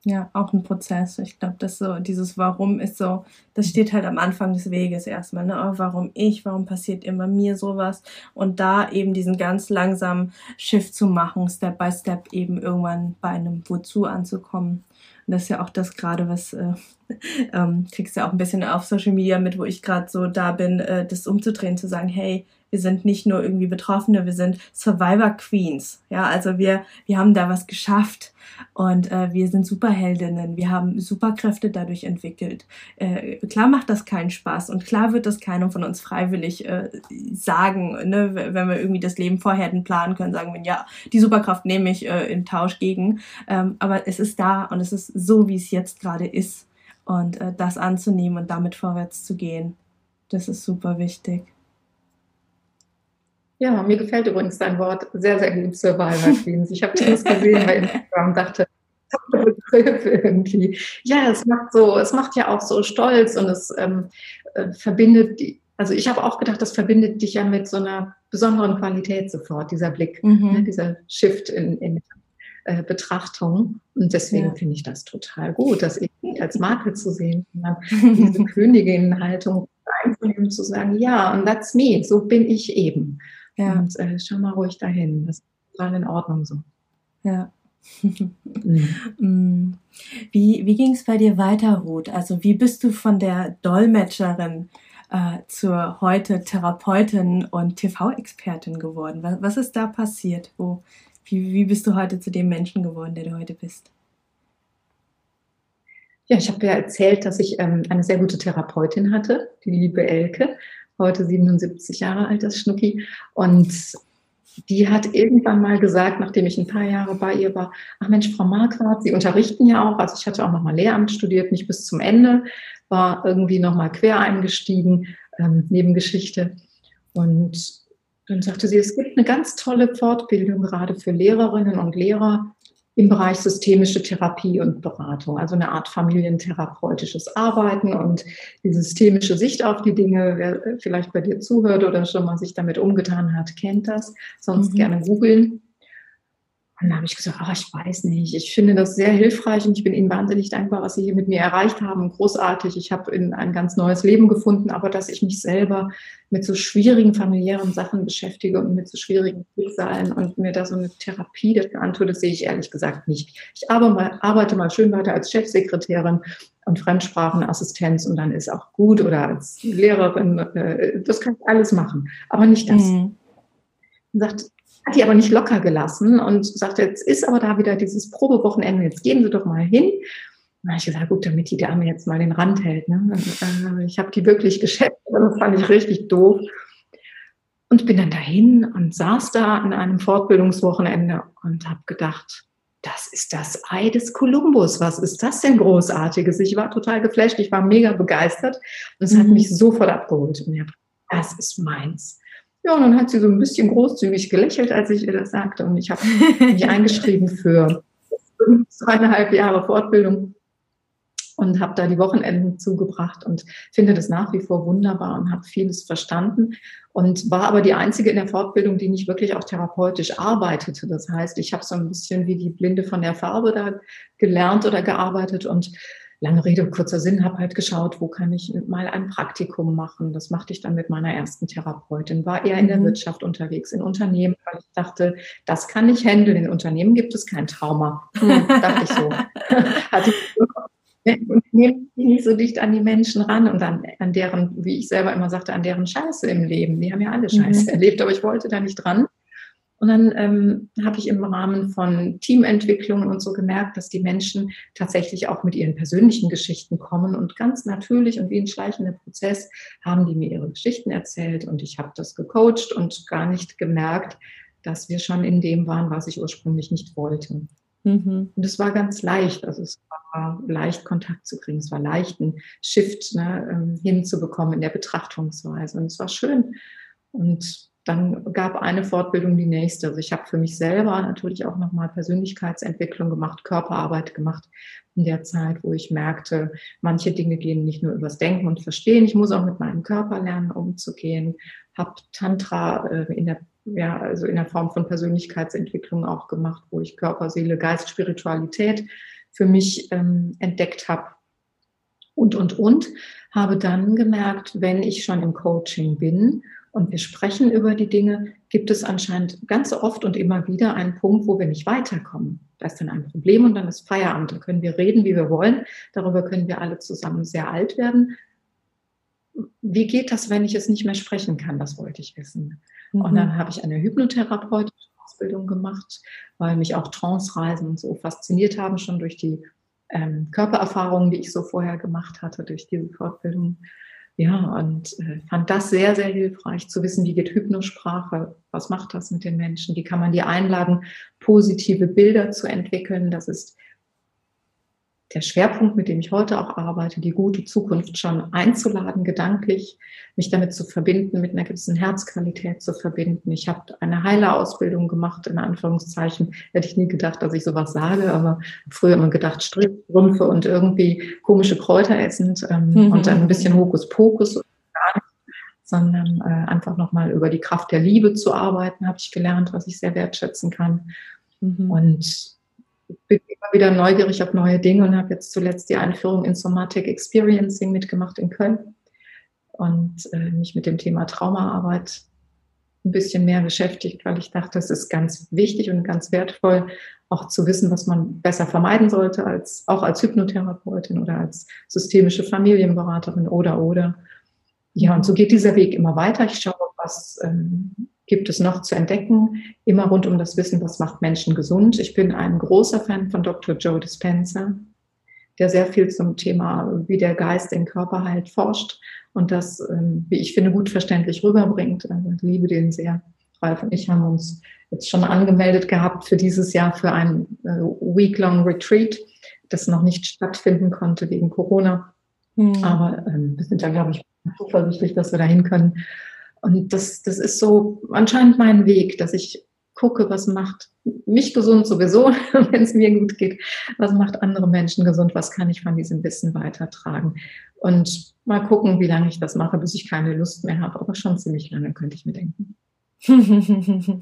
Ja, auch ein Prozess. Ich glaube, dass so dieses Warum ist so, das steht halt am Anfang des Weges erstmal. Ne? Oh, warum ich? Warum passiert immer mir sowas? Und da eben diesen ganz langsamen Shift zu machen, Step by Step eben irgendwann bei einem Wozu anzukommen. Und das ist ja auch das gerade, was äh, ähm, kriegst ja auch ein bisschen auf Social Media mit, wo ich gerade so da bin, äh, das umzudrehen, zu sagen, hey, wir sind nicht nur irgendwie Betroffene, wir sind Survivor Queens. Ja, also wir, wir haben da was geschafft und äh, wir sind Superheldinnen, wir haben Superkräfte dadurch entwickelt. Äh, klar macht das keinen Spaß und klar wird das keiner von uns freiwillig äh, sagen, ne? wenn wir irgendwie das Leben vorher hätten planen können, sagen wir, ja, die Superkraft nehme ich äh, in Tausch gegen. Ähm, aber es ist da und es ist so, wie es jetzt gerade ist. Und äh, das anzunehmen und damit vorwärts zu gehen, das ist super wichtig. Ja, mir gefällt übrigens dein Wort sehr, sehr gut, Survivor Queens. Ich habe das gesehen bei Instagram und dachte, Begriff irgendwie. Ja, es macht so, es macht ja auch so stolz und es ähm, äh, verbindet die, also ich habe auch gedacht, das verbindet dich ja mit so einer besonderen Qualität sofort, dieser Blick, mhm. ne, dieser Shift in, in äh, Betrachtung. Und deswegen ja. finde ich das total gut, das irgendwie als Marke zu sehen, diese Königin-Haltung einzunehmen, zu sagen, ja, und that's me, so bin ich eben. Ja. Und äh, schau mal ruhig dahin. Das ist total in Ordnung so. Ja. mhm. Wie, wie ging es bei dir weiter, Ruth? Also wie bist du von der Dolmetscherin äh, zur heute Therapeutin und TV-Expertin geworden? Was, was ist da passiert? Wo, wie, wie bist du heute zu dem Menschen geworden, der du heute bist? Ja, ich habe ja erzählt, dass ich ähm, eine sehr gute Therapeutin hatte, die liebe Elke heute 77 Jahre alt ist, Schnucki. Und die hat irgendwann mal gesagt, nachdem ich ein paar Jahre bei ihr war, ach Mensch, Frau Marquardt, Sie unterrichten ja auch. Also ich hatte auch nochmal Lehramt studiert, nicht bis zum Ende, war irgendwie nochmal quer eingestiegen, ähm, neben Geschichte. Und dann sagte sie, es gibt eine ganz tolle Fortbildung gerade für Lehrerinnen und Lehrer im Bereich systemische Therapie und Beratung, also eine Art familientherapeutisches Arbeiten und die systemische Sicht auf die Dinge. Wer vielleicht bei dir zuhört oder schon mal sich damit umgetan hat, kennt das. Sonst mhm. gerne googeln. Und dann habe ich gesagt, ach, ich weiß nicht, ich finde das sehr hilfreich und ich bin Ihnen wahnsinnig dankbar, was Sie hier mit mir erreicht haben. Großartig. Ich habe in ein ganz neues Leben gefunden, aber dass ich mich selber mit so schwierigen familiären Sachen beschäftige und mit so schwierigen Schicksalen und mir da so eine Therapie dafür antue, das sehe ich ehrlich gesagt nicht. Ich arbeite mal, schön weiter als Chefsekretärin und Fremdsprachenassistenz und dann ist auch gut oder als Lehrerin, äh, das kann ich alles machen, aber nicht das. Mhm. sagt, hat die aber nicht locker gelassen und sagte, jetzt ist aber da wieder dieses Probewochenende, jetzt gehen Sie doch mal hin. Und habe ich gesagt, gut, damit die Dame jetzt mal den Rand hält. Ne? Und, äh, ich habe die wirklich geschätzt, aber das fand ich richtig doof. Und bin dann dahin und saß da an einem Fortbildungswochenende und habe gedacht, das ist das Ei des Kolumbus. Was ist das denn Großartiges? Ich war total geflasht, ich war mega begeistert und es mhm. hat mich sofort abgeholt. Und ich habe, das ist meins. Ja, und dann hat sie so ein bisschen großzügig gelächelt, als ich ihr das sagte. Und ich habe mich eingeschrieben für zweieinhalb Jahre Fortbildung und habe da die Wochenenden zugebracht und finde das nach wie vor wunderbar und habe vieles verstanden und war aber die einzige in der Fortbildung, die nicht wirklich auch therapeutisch arbeitete. Das heißt, ich habe so ein bisschen wie die Blinde von der Farbe da gelernt oder gearbeitet und lange Rede, kurzer Sinn, habe halt geschaut, wo kann ich mal ein Praktikum machen. Das machte ich dann mit meiner ersten Therapeutin, war eher in der mhm. Wirtschaft unterwegs, in Unternehmen, weil ich dachte, das kann ich handeln. In Unternehmen gibt es kein Trauma. Hm, dachte ich so. Hatte ich und nehme nicht so dicht an die Menschen ran und an, an deren, wie ich selber immer sagte, an deren Scheiße im Leben. Die haben ja alle Scheiße mhm. erlebt, aber ich wollte da nicht dran. Und dann ähm, habe ich im Rahmen von Teamentwicklungen und so gemerkt, dass die Menschen tatsächlich auch mit ihren persönlichen Geschichten kommen und ganz natürlich und wie ein schleichender Prozess haben die mir ihre Geschichten erzählt und ich habe das gecoacht und gar nicht gemerkt, dass wir schon in dem waren, was ich ursprünglich nicht wollte. Mhm. Und es war ganz leicht, also es war leicht Kontakt zu kriegen, es war leicht einen Shift ne, ähm, hinzubekommen in der Betrachtungsweise und es war schön. Und dann gab eine Fortbildung die nächste. Also ich habe für mich selber natürlich auch nochmal Persönlichkeitsentwicklung gemacht, Körperarbeit gemacht in der Zeit, wo ich merkte, manche Dinge gehen nicht nur übers Denken und Verstehen, ich muss auch mit meinem Körper lernen, umzugehen. Habe Tantra äh, in der ja, also in der Form von Persönlichkeitsentwicklung auch gemacht, wo ich Körper, Seele, Geist, Spiritualität für mich ähm, entdeckt habe. Und, und, und, habe dann gemerkt, wenn ich schon im Coaching bin und wir sprechen über die Dinge, gibt es anscheinend ganz oft und immer wieder einen Punkt, wo wir nicht weiterkommen. Da ist dann ein Problem und dann ist Feierabend. Da können wir reden, wie wir wollen. Darüber können wir alle zusammen sehr alt werden. Wie geht das, wenn ich es nicht mehr sprechen kann? Das wollte ich wissen. Mhm. Und dann habe ich eine hypnotherapeutische Ausbildung gemacht, weil mich auch Trance-Reisen so fasziniert haben, schon durch die ähm, Körpererfahrungen, die ich so vorher gemacht hatte, durch diese Fortbildung. Ja, und äh, fand das sehr, sehr hilfreich zu wissen, wie geht Hypnosprache, was macht das mit den Menschen, wie kann man die einladen, positive Bilder zu entwickeln. Das ist der Schwerpunkt, mit dem ich heute auch arbeite, die gute Zukunft schon einzuladen, gedanklich, mich damit zu verbinden, mit einer gewissen Herzqualität zu verbinden. Ich habe eine Heilerausbildung gemacht, in Anführungszeichen. Hätte ich nie gedacht, dass ich sowas sage, aber früher immer gedacht, Strickstrümpfe und irgendwie komische Kräuter essend ähm, mhm. und dann ein bisschen Hokuspokus sondern äh, einfach nochmal über die Kraft der Liebe zu arbeiten, habe ich gelernt, was ich sehr wertschätzen kann. Mhm. Und bin immer wieder neugierig auf neue Dinge und habe jetzt zuletzt die Einführung in Somatic Experiencing mitgemacht in Köln und äh, mich mit dem Thema Traumaarbeit ein bisschen mehr beschäftigt, weil ich dachte, es ist ganz wichtig und ganz wertvoll, auch zu wissen, was man besser vermeiden sollte, als auch als Hypnotherapeutin oder als systemische Familienberaterin oder oder. Ja, und so geht dieser Weg immer weiter. Ich schaue, was ähm, gibt es noch zu entdecken, immer rund um das Wissen, was macht Menschen gesund. Ich bin ein großer Fan von Dr. Joe Dispenza, der sehr viel zum Thema, wie der Geist den Körper halt forscht und das, ähm, wie ich finde, gut verständlich rüberbringt. Also ich liebe den sehr. Ralf und ich haben uns jetzt schon angemeldet gehabt für dieses Jahr für ein äh, Week-long Retreat, das noch nicht stattfinden konnte wegen Corona. Mhm. Aber ähm, wir sind da, glaube ich, zuversichtlich, dass wir dahin können. Und das, das ist so anscheinend mein Weg, dass ich gucke, was macht mich gesund sowieso, wenn es mir gut geht, was macht andere Menschen gesund, was kann ich von diesem Wissen weitertragen. Und mal gucken, wie lange ich das mache, bis ich keine Lust mehr habe, aber schon ziemlich lange könnte ich mir denken.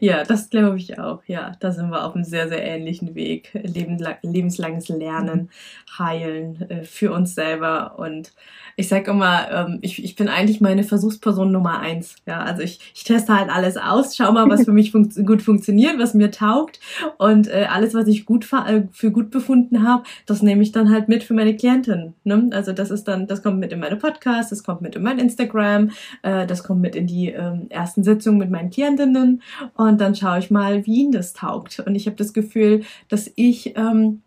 ja, das glaube ich auch. Ja, da sind wir auf einem sehr, sehr ähnlichen Weg. lebenslanges Lernen, heilen äh, für uns selber. Und ich sage immer, ähm, ich, ich bin eigentlich meine Versuchsperson Nummer eins. Ja, also ich, ich teste halt alles aus, schau mal, was für mich fun gut funktioniert, was mir taugt. Und äh, alles, was ich gut äh, für gut befunden habe, das nehme ich dann halt mit für meine Klientin. Ne? Also das ist dann, das kommt mit in meine Podcasts, das kommt mit in mein Instagram, äh, das kommt mit in die ähm, ersten Sitzungen mit meinen Klientinnen und dann schaue ich mal, wie ihnen das taugt. Und ich habe das Gefühl, dass ich ähm,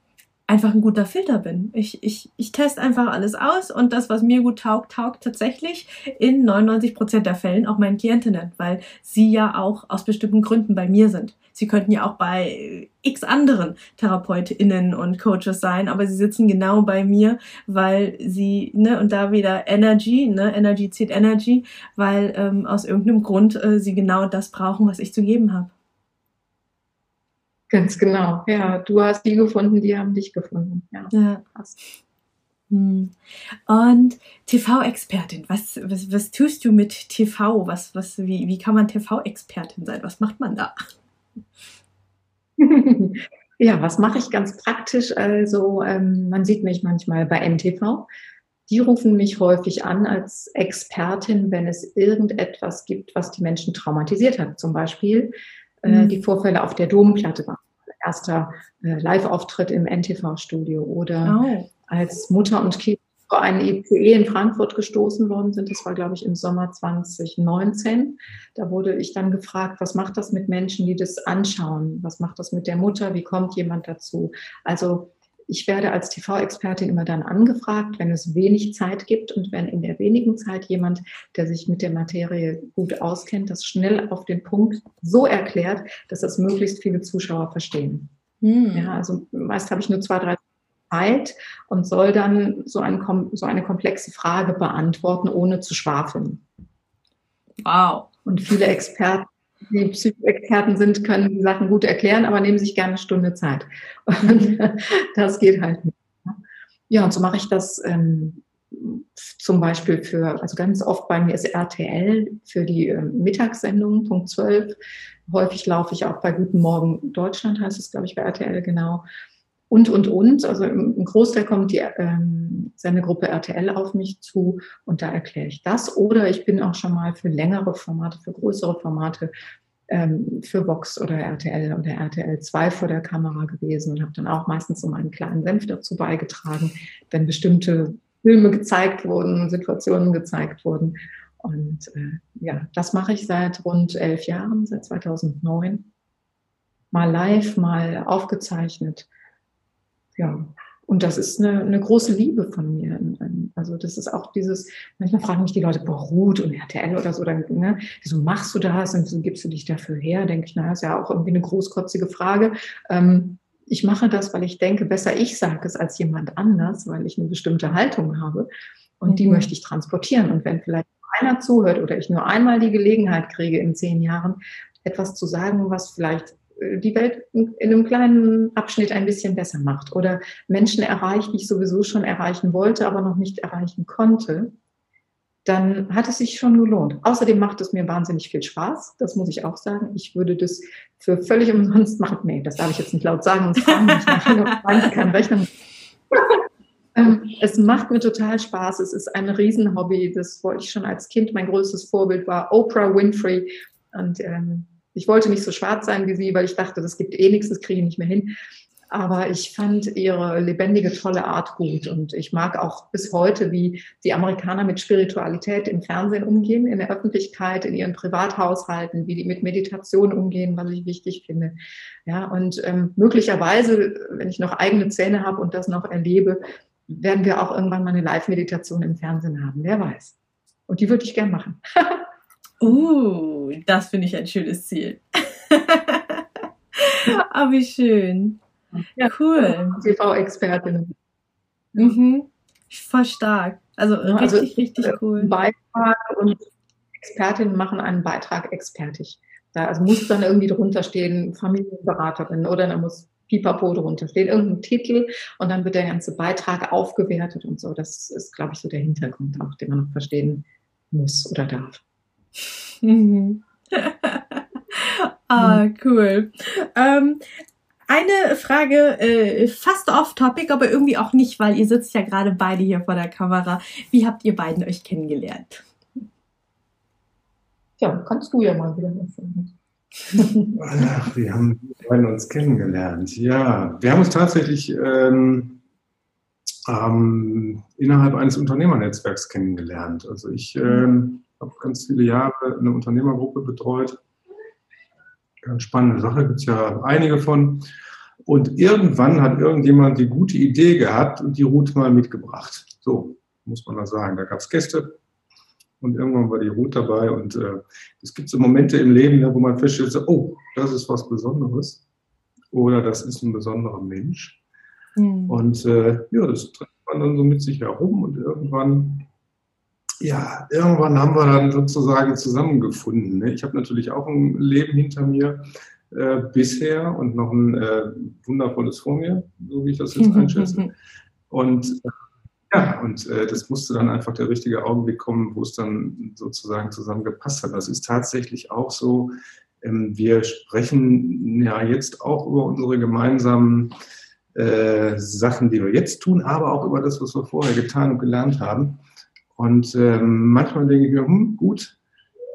einfach ein guter Filter bin. Ich, ich, ich teste einfach alles aus und das, was mir gut taugt, taugt tatsächlich in 99 Prozent der Fällen auch meinen Klientinnen, weil sie ja auch aus bestimmten Gründen bei mir sind. Sie könnten ja auch bei x anderen TherapeutInnen und Coaches sein, aber sie sitzen genau bei mir, weil sie, ne, und da wieder Energy, ne, Energy zieht Energy, weil ähm, aus irgendeinem Grund äh, sie genau das brauchen, was ich zu geben habe. Ganz genau. Ja, du hast die gefunden, die haben dich gefunden. Ja, ja. krass. Hm. Und TV-Expertin, was, was, was tust du mit TV? Was, was, wie, wie kann man TV-Expertin sein? Was macht man da? ja, was mache ich ganz praktisch? Also, ähm, man sieht mich manchmal bei NTV. Die rufen mich häufig an als Expertin, wenn es irgendetwas gibt, was die Menschen traumatisiert hat. Zum Beispiel äh, mhm. die Vorfälle auf der Domplatte waren. Erster äh, Live-Auftritt im NTV-Studio oder oh. als Mutter und Kind vor einen ICE in Frankfurt gestoßen worden sind. Das war, glaube ich, im Sommer 2019. Da wurde ich dann gefragt, was macht das mit Menschen, die das anschauen? Was macht das mit der Mutter? Wie kommt jemand dazu? Also ich werde als TV-Expertin immer dann angefragt, wenn es wenig Zeit gibt und wenn in der wenigen Zeit jemand, der sich mit der Materie gut auskennt, das schnell auf den Punkt so erklärt, dass das möglichst viele Zuschauer verstehen. Hm. Ja, also meist habe ich nur zwei, drei Zeit und soll dann so, ein, so eine komplexe Frage beantworten, ohne zu schwafeln. Wow. Und viele Experten die Psychoexperten sind, können die Sachen gut erklären, aber nehmen sich gerne eine Stunde Zeit. Und das geht halt nicht. Ja, und so mache ich das ähm, zum Beispiel für, also ganz oft bei mir ist RTL für die äh, Mittagssendung, Punkt 12. Häufig laufe ich auch bei Guten Morgen Deutschland, heißt es, glaube ich, bei RTL genau. Und, und, und. Also im Großteil kommt die ähm, Sendegruppe RTL auf mich zu und da erkläre ich das. Oder ich bin auch schon mal für längere Formate, für größere Formate ähm, für Vox oder RTL oder RTL 2 vor der Kamera gewesen und habe dann auch meistens so meinen kleinen Senf dazu beigetragen, wenn bestimmte Filme gezeigt wurden, Situationen gezeigt wurden. Und äh, ja, das mache ich seit rund elf Jahren, seit 2009. Mal live, mal aufgezeichnet. Ja, und das ist eine, eine große Liebe von mir. Also das ist auch dieses, manchmal fragen mich die Leute, boah, Ruth und RTL oder so, dann, ne, wieso machst du das und wieso gibst du dich dafür her? Denke ich, naja, ist ja auch irgendwie eine großkotzige Frage. Ähm, ich mache das, weil ich denke, besser ich sage es als jemand anders, weil ich eine bestimmte Haltung habe. Und mhm. die möchte ich transportieren. Und wenn vielleicht einer zuhört oder ich nur einmal die Gelegenheit kriege in zehn Jahren, etwas zu sagen, was vielleicht die Welt in einem kleinen Abschnitt ein bisschen besser macht oder Menschen erreicht, die ich sowieso schon erreichen wollte, aber noch nicht erreichen konnte, dann hat es sich schon gelohnt. Außerdem macht es mir wahnsinnig viel Spaß. Das muss ich auch sagen. Ich würde das für völlig umsonst machen. Nee, das darf ich jetzt nicht laut sagen. Kann rechnen. Ähm, es macht mir total Spaß. Es ist ein Riesenhobby. Das wollte ich schon als Kind. Mein größtes Vorbild war Oprah Winfrey. Und ähm, ich wollte nicht so schwarz sein wie sie, weil ich dachte, das gibt eh nichts, das kriege ich nicht mehr hin. Aber ich fand ihre lebendige, tolle Art gut. Und ich mag auch bis heute, wie die Amerikaner mit Spiritualität im Fernsehen umgehen, in der Öffentlichkeit, in ihren Privathaushalten, wie die mit Meditation umgehen, was ich wichtig finde. Ja, und ähm, möglicherweise, wenn ich noch eigene Zähne habe und das noch erlebe, werden wir auch irgendwann mal eine Live-Meditation im Fernsehen haben. Wer weiß. Und die würde ich gern machen. uh, das finde ich ein schönes Ziel. Aber wie schön. Ja, cool. TV-Expertin. Mhm. Voll stark. Also ja, richtig, also, richtig äh, cool. Beitrag und Expertinnen machen einen Beitrag expertig. Da also muss dann irgendwie drunter stehen, Familienberaterin oder da muss Pipapo drunter stehen, irgendein Titel und dann wird der ganze Beitrag aufgewertet und so. Das ist, glaube ich, so der Hintergrund auch, den man noch verstehen muss oder darf. Mhm. ah, cool. Ähm, eine Frage, äh, fast off-topic, aber irgendwie auch nicht, weil ihr sitzt ja gerade beide hier vor der Kamera. Wie habt ihr beiden euch kennengelernt? Ja, kannst du ja mal wieder erzählen. Ach, wir haben beiden uns kennengelernt. Ja, wir haben uns tatsächlich ähm, ähm, innerhalb eines Unternehmernetzwerks kennengelernt. Also ich ähm, habe ganz viele Jahre eine Unternehmergruppe betreut. Ganz spannende Sache, gibt es ja einige von. Und irgendwann hat irgendjemand die gute Idee gehabt und die Ruth mal mitgebracht. So, muss man da sagen. Da gab es Gäste und irgendwann war die Ruth dabei. Und äh, es gibt so Momente im Leben, wo man feststellt, so, oh, das ist was Besonderes oder das ist ein besonderer Mensch. Mhm. Und äh, ja, das trägt man dann so mit sich herum und irgendwann, ja, irgendwann haben wir dann sozusagen zusammengefunden. Ne? Ich habe natürlich auch ein Leben hinter mir äh, bisher und noch ein äh, wundervolles vor mir, so wie ich das jetzt einschätze. Und äh, ja, und äh, das musste dann einfach der richtige Augenblick kommen, wo es dann sozusagen zusammengepasst hat. Das ist tatsächlich auch so. Ähm, wir sprechen ja jetzt auch über unsere gemeinsamen äh, Sachen, die wir jetzt tun, aber auch über das, was wir vorher getan und gelernt haben. Und ähm, manchmal denke ich mir, hm, gut,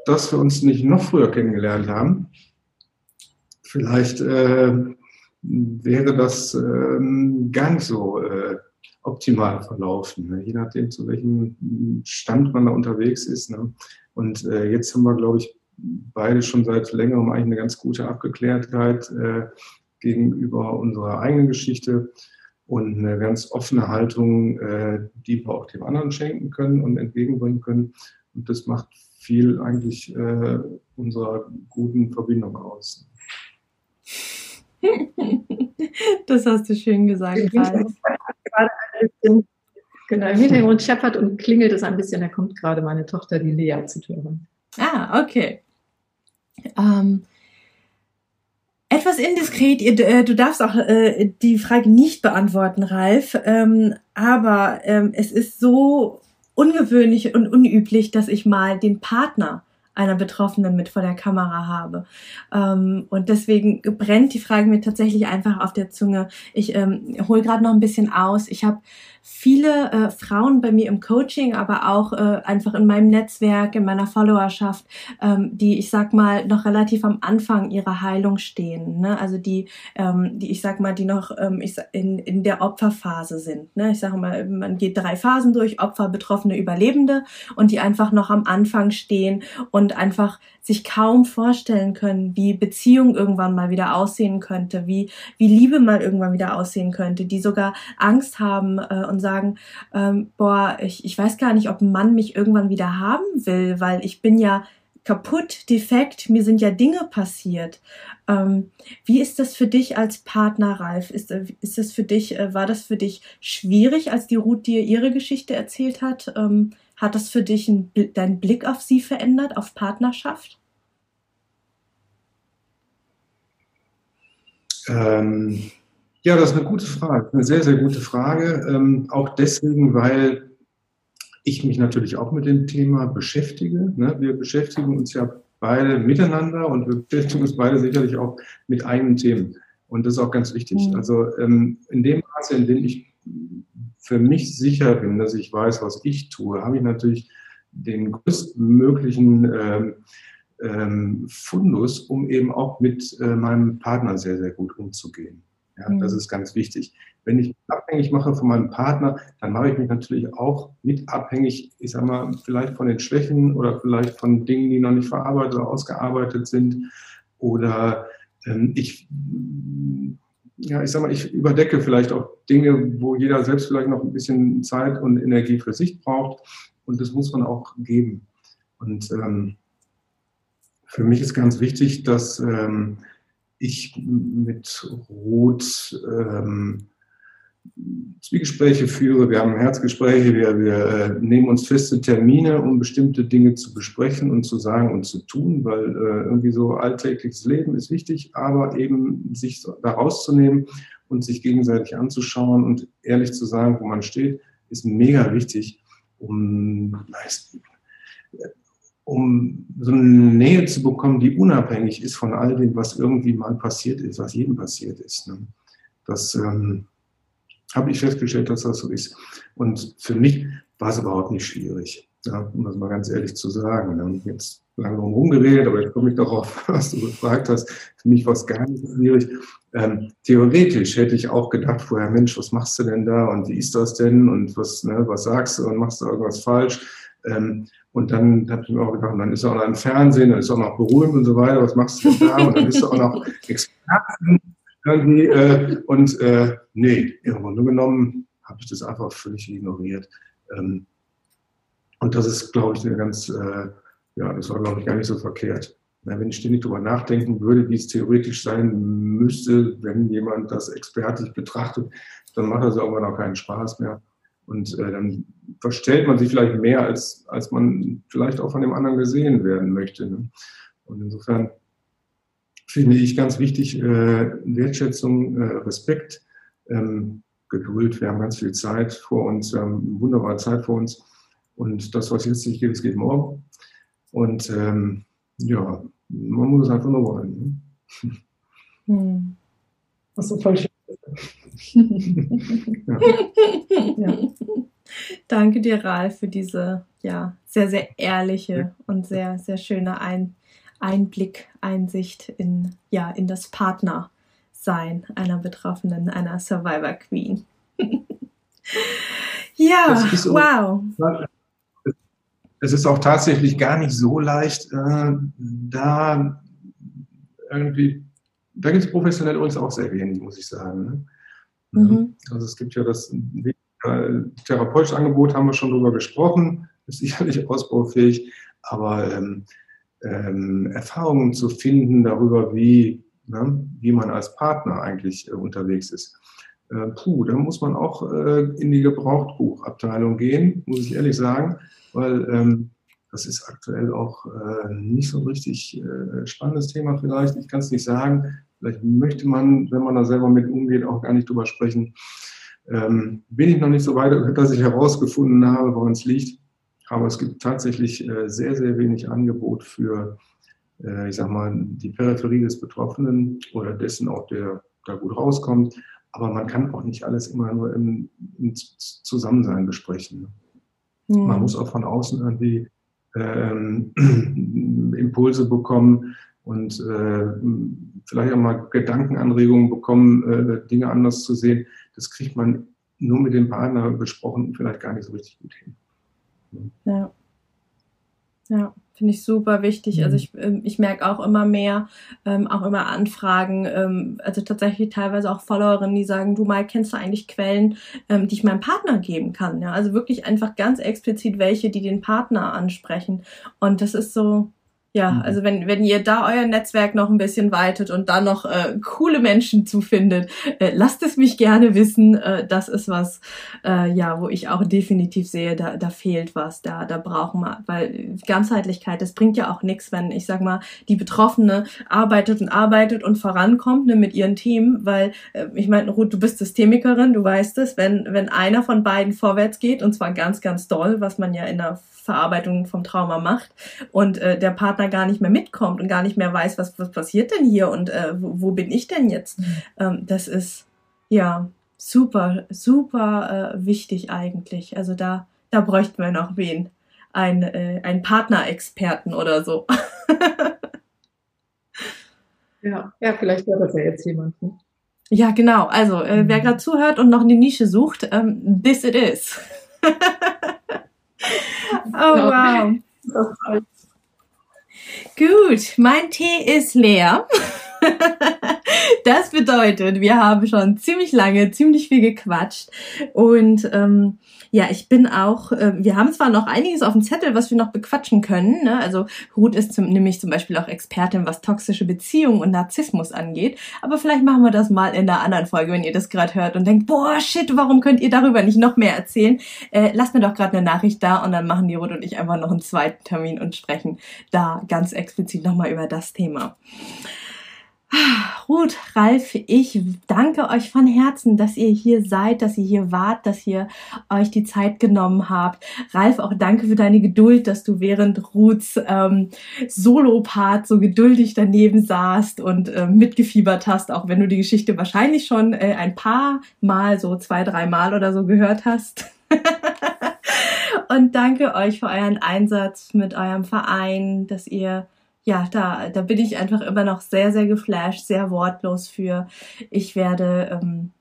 dass wir uns nicht noch früher kennengelernt haben. Vielleicht äh, wäre das äh, gar nicht so äh, optimal verlaufen, ne? je nachdem, zu welchem Stand man da unterwegs ist. Ne? Und äh, jetzt haben wir, glaube ich, beide schon seit längerem eigentlich eine ganz gute Abgeklärtheit äh, gegenüber unserer eigenen Geschichte und eine ganz offene Haltung, äh, die wir auch dem anderen schenken können und entgegenbringen können. Und das macht viel eigentlich äh, unserer guten Verbindung aus. Das hast du schön gesagt, gerade genau, im Hintergrund scheppert und klingelt es ein bisschen. Da kommt gerade meine Tochter, die Lea, zu hören. Ah, okay. Ähm, etwas indiskret, äh, du darfst auch äh, die Frage nicht beantworten, Ralf, ähm, aber ähm, es ist so ungewöhnlich und unüblich, dass ich mal den Partner einer Betroffenen mit vor der Kamera habe. Ähm, und deswegen brennt die Frage mir tatsächlich einfach auf der Zunge. Ich ähm, hole gerade noch ein bisschen aus. Ich habe viele äh, Frauen bei mir im Coaching, aber auch äh, einfach in meinem Netzwerk, in meiner Followerschaft, ähm, die ich sag mal noch relativ am Anfang ihrer Heilung stehen. Ne? Also die, ähm, die ich sag mal, die noch ähm, ich, in, in der Opferphase sind. Ne? Ich sage mal, man geht drei Phasen durch, Opfer, Betroffene, Überlebende und die einfach noch am Anfang stehen und einfach sich kaum vorstellen können, wie Beziehung irgendwann mal wieder aussehen könnte, wie, wie Liebe mal irgendwann wieder aussehen könnte, die sogar Angst haben äh, und sagen, ähm, boah, ich, ich weiß gar nicht, ob ein Mann mich irgendwann wieder haben will, weil ich bin ja kaputt, defekt, mir sind ja Dinge passiert. Ähm, wie ist das für dich als Partner, Ralf? Ist, äh, ist das für dich, äh, war das für dich schwierig, als die Ruth dir ihre Geschichte erzählt hat? Ähm, hat das für dich ein, deinen Blick auf sie verändert, auf Partnerschaft? Ähm, ja, das ist eine gute Frage, eine sehr, sehr gute Frage. Ähm, auch deswegen, weil ich mich natürlich auch mit dem Thema beschäftige. Ne? Wir beschäftigen uns ja beide miteinander und wir beschäftigen uns beide sicherlich auch mit eigenen Themen. Und das ist auch ganz wichtig. Mhm. Also ähm, in dem Maße, in dem ich für mich sicher bin, dass ich weiß, was ich tue, habe ich natürlich den größtmöglichen ähm, ähm, Fundus, um eben auch mit äh, meinem Partner sehr, sehr gut umzugehen. Ja, mhm. Das ist ganz wichtig. Wenn ich mich abhängig mache von meinem Partner, dann mache ich mich natürlich auch mit abhängig, ich sag mal, vielleicht von den Schwächen oder vielleicht von Dingen, die noch nicht verarbeitet oder ausgearbeitet sind. Oder ähm, ich, ja, ich sag mal, ich überdecke vielleicht auch Dinge, wo jeder selbst vielleicht noch ein bisschen Zeit und Energie für sich braucht. Und das muss man auch geben. Und ähm, für mich ist ganz wichtig, dass ähm, ich mit Ruth ähm, Zwiegespräche führe, wir haben Herzgespräche, wir, wir äh, nehmen uns feste Termine, um bestimmte Dinge zu besprechen und zu sagen und zu tun, weil äh, irgendwie so alltägliches Leben ist wichtig, aber eben sich da rauszunehmen und sich gegenseitig anzuschauen und ehrlich zu sagen, wo man steht, ist mega wichtig, um um so eine Nähe zu bekommen, die unabhängig ist von all dem, was irgendwie mal passiert ist, was jedem passiert ist. Ne? Das ähm, habe ich festgestellt, dass das so ist. Und für mich war es überhaupt nicht schwierig, ja, um das mal ganz ehrlich zu sagen. Ne? Jetzt lange rumgeredet, aber jetzt komme ich darauf, was du gefragt hast. Für mich war es gar nicht schwierig. Ähm, theoretisch hätte ich auch gedacht vorher, Mensch, was machst du denn da und wie ist das denn und was, ne, was sagst du und machst du irgendwas falsch? Ähm, und dann habe ich mir auch gedacht, dann ist er auch noch im Fernsehen, dann ist er auch noch berühmt und so weiter, was machst du denn da? Und dann bist du auch noch Experten irgendwie. Äh, und äh, nee, im Grunde genommen habe ich das einfach völlig ignoriert. Ähm, und das ist, glaube ich, eine ganz, äh, ja, das war, glaube ich, gar nicht so verkehrt. Na, wenn ich ständig darüber nachdenken würde, wie es theoretisch sein müsste, wenn jemand das expertisch betrachtet, dann macht das irgendwann auch keinen Spaß mehr. Und äh, dann verstellt man sich vielleicht mehr, als, als man vielleicht auch von dem anderen gesehen werden möchte. Ne? Und insofern finde ich ganz wichtig, äh, Wertschätzung, äh, Respekt, ähm, Geduld. Wir haben ganz viel Zeit vor uns, wir haben wunderbare Zeit vor uns. Und das, was jetzt nicht geht, es geht morgen. Und ähm, ja, man muss es einfach nur wollen. Ne? Hm. Das ist voll schön ja. ja. Danke dir, Ralf, für diese ja, sehr, sehr ehrliche und sehr, sehr schöne Ein Einblick, Einsicht in, ja, in das Partnersein einer Betroffenen, einer Survivor Queen. ja, so, wow. Es ist auch tatsächlich gar nicht so leicht, äh, da irgendwie da gibt es professionell übrigens auch sehr wenig, muss ich sagen. Ne? Mhm. Also es gibt ja das äh, therapeutische Angebot, haben wir schon drüber gesprochen, ist sicherlich ausbaufähig, aber ähm, ähm, Erfahrungen zu finden darüber, wie, ne, wie man als Partner eigentlich äh, unterwegs ist. Äh, puh, da muss man auch äh, in die Gebrauchtbuchabteilung gehen, muss ich ehrlich sagen, weil ähm, das ist aktuell auch äh, nicht so ein richtig äh, spannendes Thema vielleicht. Ich kann es nicht sagen. Vielleicht möchte man, wenn man da selber mit umgeht, auch gar nicht drüber sprechen. Ähm, bin ich noch nicht so weit, dass ich herausgefunden habe, woran es liegt. Aber es gibt tatsächlich äh, sehr, sehr wenig Angebot für, äh, ich sag mal, die Peripherie des Betroffenen oder dessen auch, der da gut rauskommt. Aber man kann auch nicht alles immer nur im, im Zusammensein besprechen. Mhm. Man muss auch von außen irgendwie ähm, Impulse bekommen und äh, vielleicht auch mal Gedankenanregungen bekommen, äh, Dinge anders zu sehen. Das kriegt man nur mit dem Partner besprochen vielleicht gar nicht so richtig gut hin. Ja. Ja, finde ich super wichtig. Also mhm. ich, ähm, ich merke auch immer mehr, ähm, auch immer Anfragen, ähm, also tatsächlich teilweise auch Followerinnen, die sagen, du mal kennst du eigentlich Quellen, ähm, die ich meinem Partner geben kann. Ja? Also wirklich einfach ganz explizit welche, die den Partner ansprechen. Und das ist so, ja, mhm. also wenn, wenn ihr da euer Netzwerk noch ein bisschen weitet und da noch äh, coole Menschen zufindet, äh, lasst es mich gerne wissen. Äh, das ist was, äh, ja, wo ich auch definitiv sehe, da, da fehlt was, da, da brauchen wir, weil Ganzheitlichkeit, das bringt ja auch nichts, wenn, ich sag mal, die Betroffene arbeitet und arbeitet und vorankommt ne, mit ihren Themen, weil, äh, ich meine, Ruth, du bist Systemikerin, du weißt es, wenn, wenn einer von beiden vorwärts geht, und zwar ganz, ganz doll, was man ja in der Verarbeitung vom Trauma macht und äh, der Partner gar nicht mehr mitkommt und gar nicht mehr weiß, was, was passiert denn hier und äh, wo, wo bin ich denn jetzt? Mhm. Ähm, das ist ja super, super äh, wichtig eigentlich. Also da, da bräuchten wir noch wen. Ein, äh, ein Partnerexperten oder so. ja, ja, vielleicht hört das ja jetzt jemand. Ne? Ja, genau. Also, äh, wer mhm. gerade zuhört und noch eine Nische sucht, ähm, this it is. Oh, wow. Gut, mein Tee ist leer. das bedeutet, wir haben schon ziemlich lange, ziemlich viel gequatscht und ähm, ja, ich bin auch, äh, wir haben zwar noch einiges auf dem Zettel, was wir noch bequatschen können. Ne? Also Ruth ist zum, nämlich zum Beispiel auch Expertin, was toxische Beziehungen und Narzissmus angeht. Aber vielleicht machen wir das mal in einer anderen Folge, wenn ihr das gerade hört und denkt, boah, shit, warum könnt ihr darüber nicht noch mehr erzählen? Äh, lasst mir doch gerade eine Nachricht da und dann machen die Ruth und ich einfach noch einen zweiten Termin und sprechen da ganz explizit nochmal über das Thema. Ruth, Ralf, ich danke euch von Herzen, dass ihr hier seid, dass ihr hier wart, dass ihr euch die Zeit genommen habt. Ralf, auch danke für deine Geduld, dass du während Ruths ähm, Solo-Part so geduldig daneben saßt und äh, mitgefiebert hast, auch wenn du die Geschichte wahrscheinlich schon äh, ein paar Mal, so zwei, drei Mal oder so gehört hast. und danke euch für euren Einsatz mit eurem Verein, dass ihr ja, da, da bin ich einfach immer noch sehr, sehr geflasht, sehr wortlos für. Ich werde ähm,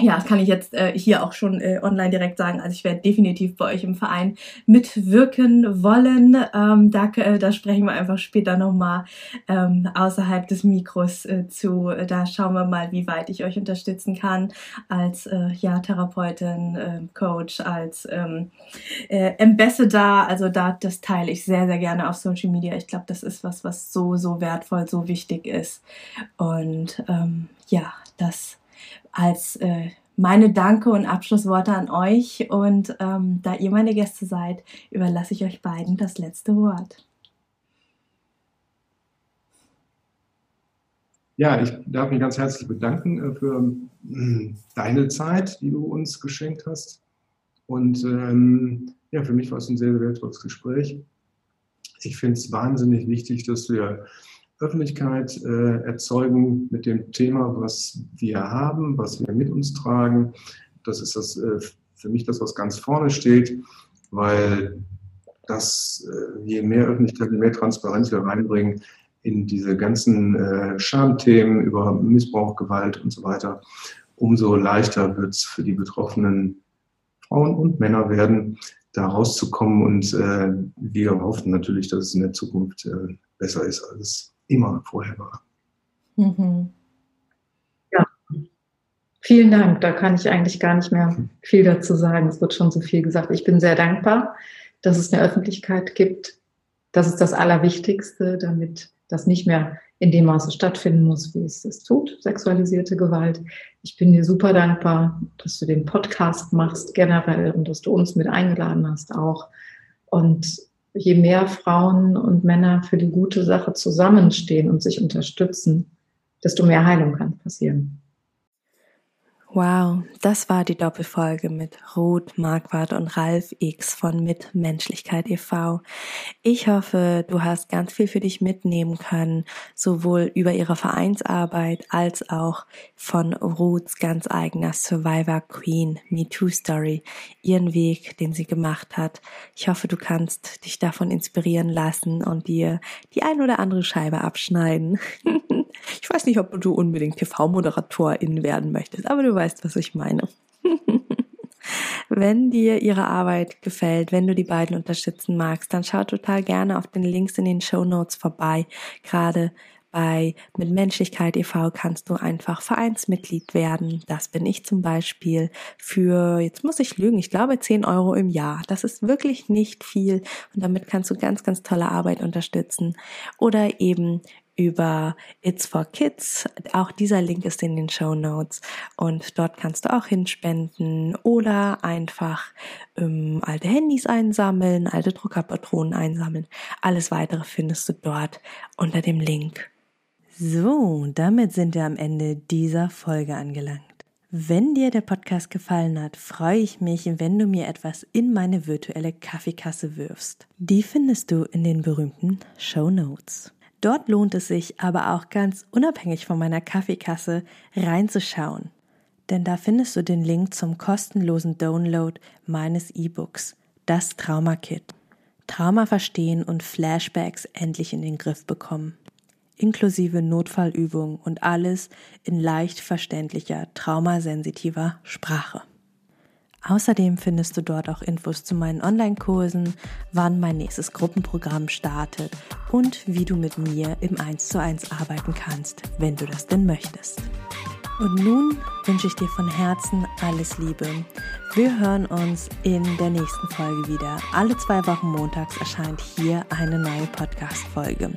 ja, das kann ich jetzt äh, hier auch schon äh, online direkt sagen. Also ich werde definitiv bei euch im Verein mitwirken wollen. Ähm, da, äh, da sprechen wir einfach später nochmal ähm, außerhalb des Mikros äh, zu. Da schauen wir mal, wie weit ich euch unterstützen kann als äh, ja, Therapeutin, äh, Coach, als ähm, äh, Ambassador. Also da das teile ich sehr, sehr gerne auf Social Media. Ich glaube, das ist was, was so, so wertvoll, so wichtig ist. Und ähm, ja, das als äh, meine Danke und Abschlussworte an euch. Und ähm, da ihr meine Gäste seid, überlasse ich euch beiden das letzte Wort. Ja, ich darf mich ganz herzlich bedanken äh, für äh, deine Zeit, die du uns geschenkt hast. Und ähm, ja, für mich war es ein sehr, sehr wertvolles Gespräch. Ich finde es wahnsinnig wichtig, dass wir Öffentlichkeit äh, erzeugen mit dem Thema, was wir haben, was wir mit uns tragen. Das ist das äh, für mich das, was ganz vorne steht, weil das, äh, je mehr Öffentlichkeit, je mehr Transparenz wir reinbringen in diese ganzen äh, Schamthemen über Missbrauch, Gewalt und so weiter, umso leichter wird es für die betroffenen Frauen und Männer werden, da rauszukommen. Und äh, wir hoffen natürlich, dass es in der Zukunft äh, besser ist als immer vorher war. Mhm. Ja, vielen Dank. Da kann ich eigentlich gar nicht mehr viel dazu sagen. Es wird schon so viel gesagt. Ich bin sehr dankbar, dass es eine Öffentlichkeit gibt. Das ist das Allerwichtigste, damit das nicht mehr in dem Maße stattfinden muss, wie es es tut, sexualisierte Gewalt. Ich bin dir super dankbar, dass du den Podcast machst generell und dass du uns mit eingeladen hast auch. Und je mehr Frauen und Männer für die gute Sache zusammenstehen und sich unterstützen, desto mehr Heilung kann passieren. Wow, das war die Doppelfolge mit Ruth, Marquardt und Ralf X von Mitmenschlichkeit e.V. Ich hoffe, du hast ganz viel für dich mitnehmen können, sowohl über ihre Vereinsarbeit als auch von Ruths ganz eigener Survivor Queen MeToo Story, ihren Weg, den sie gemacht hat. Ich hoffe, du kannst dich davon inspirieren lassen und dir die ein oder andere Scheibe abschneiden. ich weiß nicht, ob du unbedingt TV-Moderatorin werden möchtest, aber du weißt, was ich meine. wenn dir ihre Arbeit gefällt, wenn du die beiden unterstützen magst, dann schau total gerne auf den Links in den Show Notes vorbei. Gerade bei Mit Menschlichkeit e.V. kannst du einfach Vereinsmitglied werden. Das bin ich zum Beispiel für, jetzt muss ich lügen, ich glaube 10 Euro im Jahr. Das ist wirklich nicht viel und damit kannst du ganz, ganz tolle Arbeit unterstützen. Oder eben über It's for Kids. Auch dieser Link ist in den Show Notes und dort kannst du auch hinspenden oder einfach ähm, alte Handys einsammeln, alte Druckerpatronen einsammeln. Alles weitere findest du dort unter dem Link. So, damit sind wir am Ende dieser Folge angelangt. Wenn dir der Podcast gefallen hat, freue ich mich, wenn du mir etwas in meine virtuelle Kaffeekasse wirfst. Die findest du in den berühmten Show Notes. Dort lohnt es sich aber auch ganz unabhängig von meiner Kaffeekasse reinzuschauen. Denn da findest du den Link zum kostenlosen Download meines E-Books, das Trauma Kit. Trauma verstehen und Flashbacks endlich in den Griff bekommen. Inklusive Notfallübungen und alles in leicht verständlicher, traumasensitiver Sprache. Außerdem findest du dort auch Infos zu meinen Online-Kursen, wann mein nächstes Gruppenprogramm startet und wie du mit mir im 1 zu 1 arbeiten kannst, wenn du das denn möchtest. Und nun wünsche ich dir von Herzen alles Liebe. Wir hören uns in der nächsten Folge wieder. Alle zwei Wochen montags erscheint hier eine neue Podcast-Folge.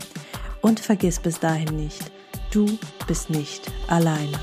Und vergiss bis dahin nicht, du bist nicht alleine.